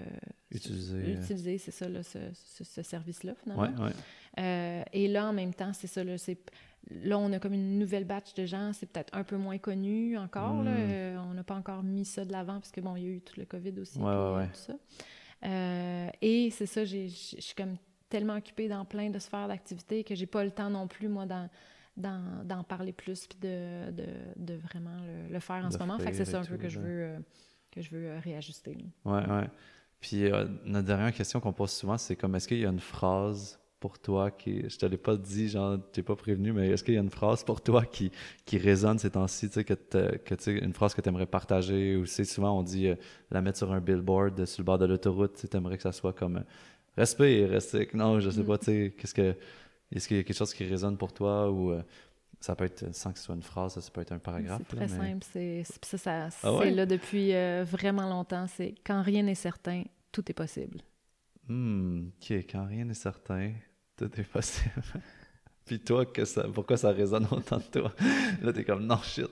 utiliser, utiliser c'est ça, là, ce, ce, service-là, finalement. Ouais, et là, en même temps, c'est ça, là, là, on a comme une nouvelle batch de gens, c'est peut-être un peu moins connu encore, là, hmm. on n'a pas encore mis ça de l'avant, parce que, bon, il y a eu tout le COVID aussi, tout ça. et c'est ça, je suis comme tellement occupée dans plein de sphères d'activité que j'ai pas le temps non plus, moi, d'en parler plus puis de, de, de vraiment le, faire en ce moment. Fait que c'est ça un peu que je veux, euh, que je veux euh, réajuster. Ouais, ouais. Puis euh, notre dernière question qu'on pose souvent, c'est comme est-ce qu'il y a une phrase pour toi qui. Je te l'ai pas dit, genre, t'es pas prévenu, mais est-ce qu'il y a une phrase pour toi qui, qui résonne ces temps-ci, tu sais, que, que tu une phrase que tu aimerais partager, ou c'est souvent on dit la mettre sur un billboard sur le bord de l'autoroute, tu aimerais que ça soit comme respire, respire. Non, je sais pas, tu sais, qu'est-ce que. Est-ce qu'il y a quelque chose qui résonne pour toi ou euh, ça peut être, sans que ce soit une phrase, ça peut être un paragraphe? C'est très simple. C'est, ça, ça ah c'est là depuis euh, vraiment longtemps. C'est quand rien n'est certain, tout est possible. Hmm, OK. Quand rien n'est certain, tout est possible. Puis toi, que ça, pourquoi ça résonne autant de toi? Là, t'es comme, non, shit.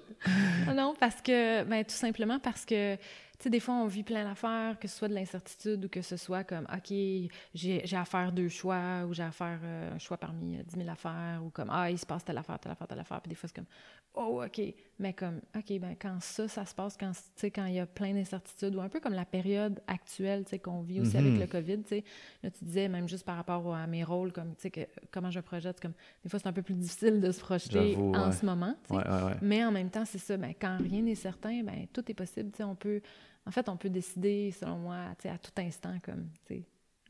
Non, parce que, ben, tout simplement parce que sais, des fois, on vit plein d'affaires, que ce soit de l'incertitude ou que ce soit comme, OK, j'ai à faire deux choix ou j'ai à faire euh, un choix parmi 10 euh, 000 affaires ou comme, ah, il se passe telle affaire, telle affaire, telle affaire. Puis des fois, c'est comme, oh, OK. Mais comme, OK, ben quand ça, ça se passe, quand, quand il y a plein d'incertitudes ou un peu comme la période actuelle, tu sais, qu'on vit aussi avec mm-hmm. le COVID, tu sais. Là, tu disais, même juste par rapport à mes rôles, comme, tu sais, que, comment je projette, comme, des fois, c'est un peu plus difficile de se projeter en ce moment, tu sais. Mais en même temps, c'est ça, ben, quand rien n'est certain, ben, tout est possible, tu sais, on peut en fait, on peut décider, selon moi, à tout instant, comme,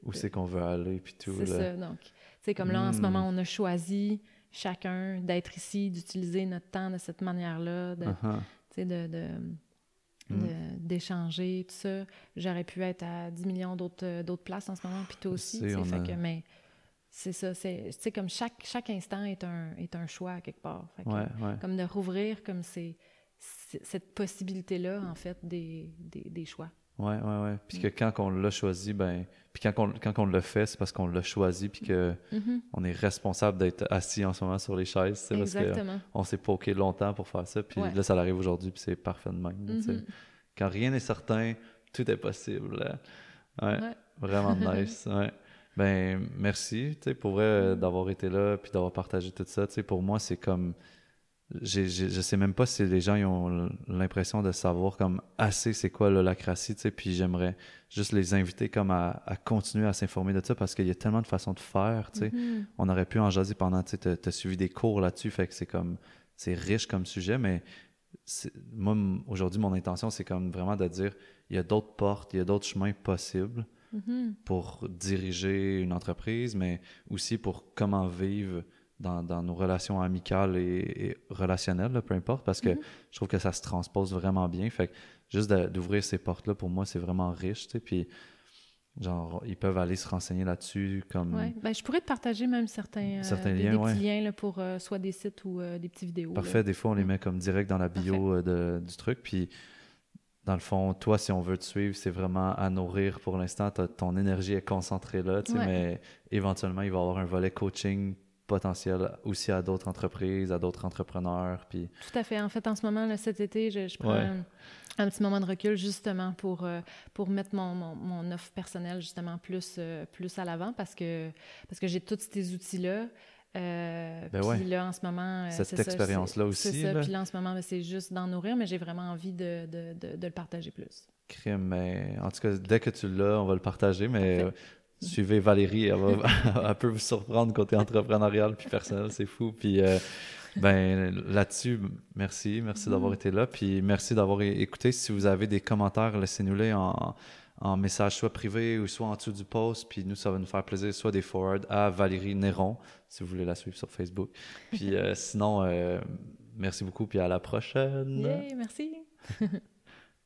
Où c'est qu'on veut aller, puis tout. C'est ça, donc. C'est comme là, en ce hmm. moment, on a choisi chacun d'être ici, d'utiliser notre temps de cette manière-là, de, uh-huh. hmm. d'échanger, tout ça. J'aurais pu être à 10 millions d'autres, d'autres places en ce moment, puis toi aussi. Fait que, mais c'est ça, c'est comme chaque, chaque instant est un, est un choix quelque part. Comme de rouvrir comme c'est cette possibilité-là, en fait, des, des, des choix. Ouais, ouais, ouais. Puis que quand on l'a choisi, ben, puis quand on, quand on le fait, c'est parce qu'on l'a choisi, puis que Mhm. on est responsable d'être assis en ce moment sur les chaises, sais, parce que on s'est poké longtemps pour faire ça, puis Ouais. là, ça arrive aujourd'hui, puis c'est parfait de même. Mhm. Quand rien n'est certain, tout est possible. là. Ouais, Ouais. vraiment nice. Ouais. Ben, merci, tu sais, pour vrai, euh, d'avoir été là, puis d'avoir partagé tout ça. Tu sais, pour moi, c'est comme... je sais même pas si les gens ils ont l'impression de savoir comme assez c'est quoi l'holacratie, tu sais, puis j'aimerais juste les inviter comme à, à continuer à s'informer de ça parce qu'il y a tellement de façons de faire, tu sais. Mhm. On aurait pu en jaser pendant, tu sais, t'as- suivi des cours là-dessus, fait que c'est comme, c'est riche comme sujet, mais moi, aujourd'hui, mon intention, c'est comme vraiment de dire, il y a d'autres portes, il y a d'autres chemins possibles Mhm. pour diriger une entreprise, mais aussi pour comment vivre dans, dans nos relations amicales et, et relationnelles, là, peu importe, parce que Mhm. je trouve que ça se transpose vraiment bien. Fait que juste d'ouvrir ces portes-là, pour moi, c'est vraiment riche, tu sais, puis genre, ils peuvent aller se renseigner là-dessus, comme... Ouais. Ben, je pourrais te partager même certains, euh, Certains des, liens, des ouais. petits liens là, pour euh, soit des sites ou euh, des petites vidéos. là. Parfait, des fois on les Mm. met comme direct dans la bio de- du truc. Puis dans le fond, toi, si on veut te suivre, c'est vraiment à nourrir pour l'instant. Ton énergie est concentrée là, tu sais, Ouais. mais éventuellement, il va y avoir un volet coaching potentiel aussi à d'autres entreprises, à d'autres entrepreneurs. Puis Tout à fait. En fait, en ce moment, là, cet été, je, je prends Ouais. un, un petit moment de recul justement pour, euh, pour mettre mon, mon, mon offre personnelle justement plus, euh, plus à l'avant parce que, parce que j'ai tous ces outils-là. Euh, Ben puis ouais. là, en ce moment... euh, Cette expérience-là aussi, C'est ça. là. Puis là, en ce moment, ben, c'est juste d'en nourrir, mais j'ai vraiment envie de, de, de, de le partager plus. crime, mais en tout cas, dès que tu l'as, on va le partager. Mais suivez Valérie, elle, va, elle peut vous surprendre côté entrepreneurial puis personnel, c'est fou. Puis euh, ben là-dessus, merci, merci d'avoir été là, puis merci d'avoir écouté. Si vous avez des commentaires, laissez-nous-les en, en message soit privé ou soit en dessous du post, puis nous, ça va nous faire plaisir, soit des forwards à Valérie Néron, si vous voulez la suivre sur Facebook. Puis euh, sinon, euh, merci beaucoup, puis à la prochaine. Yay, merci!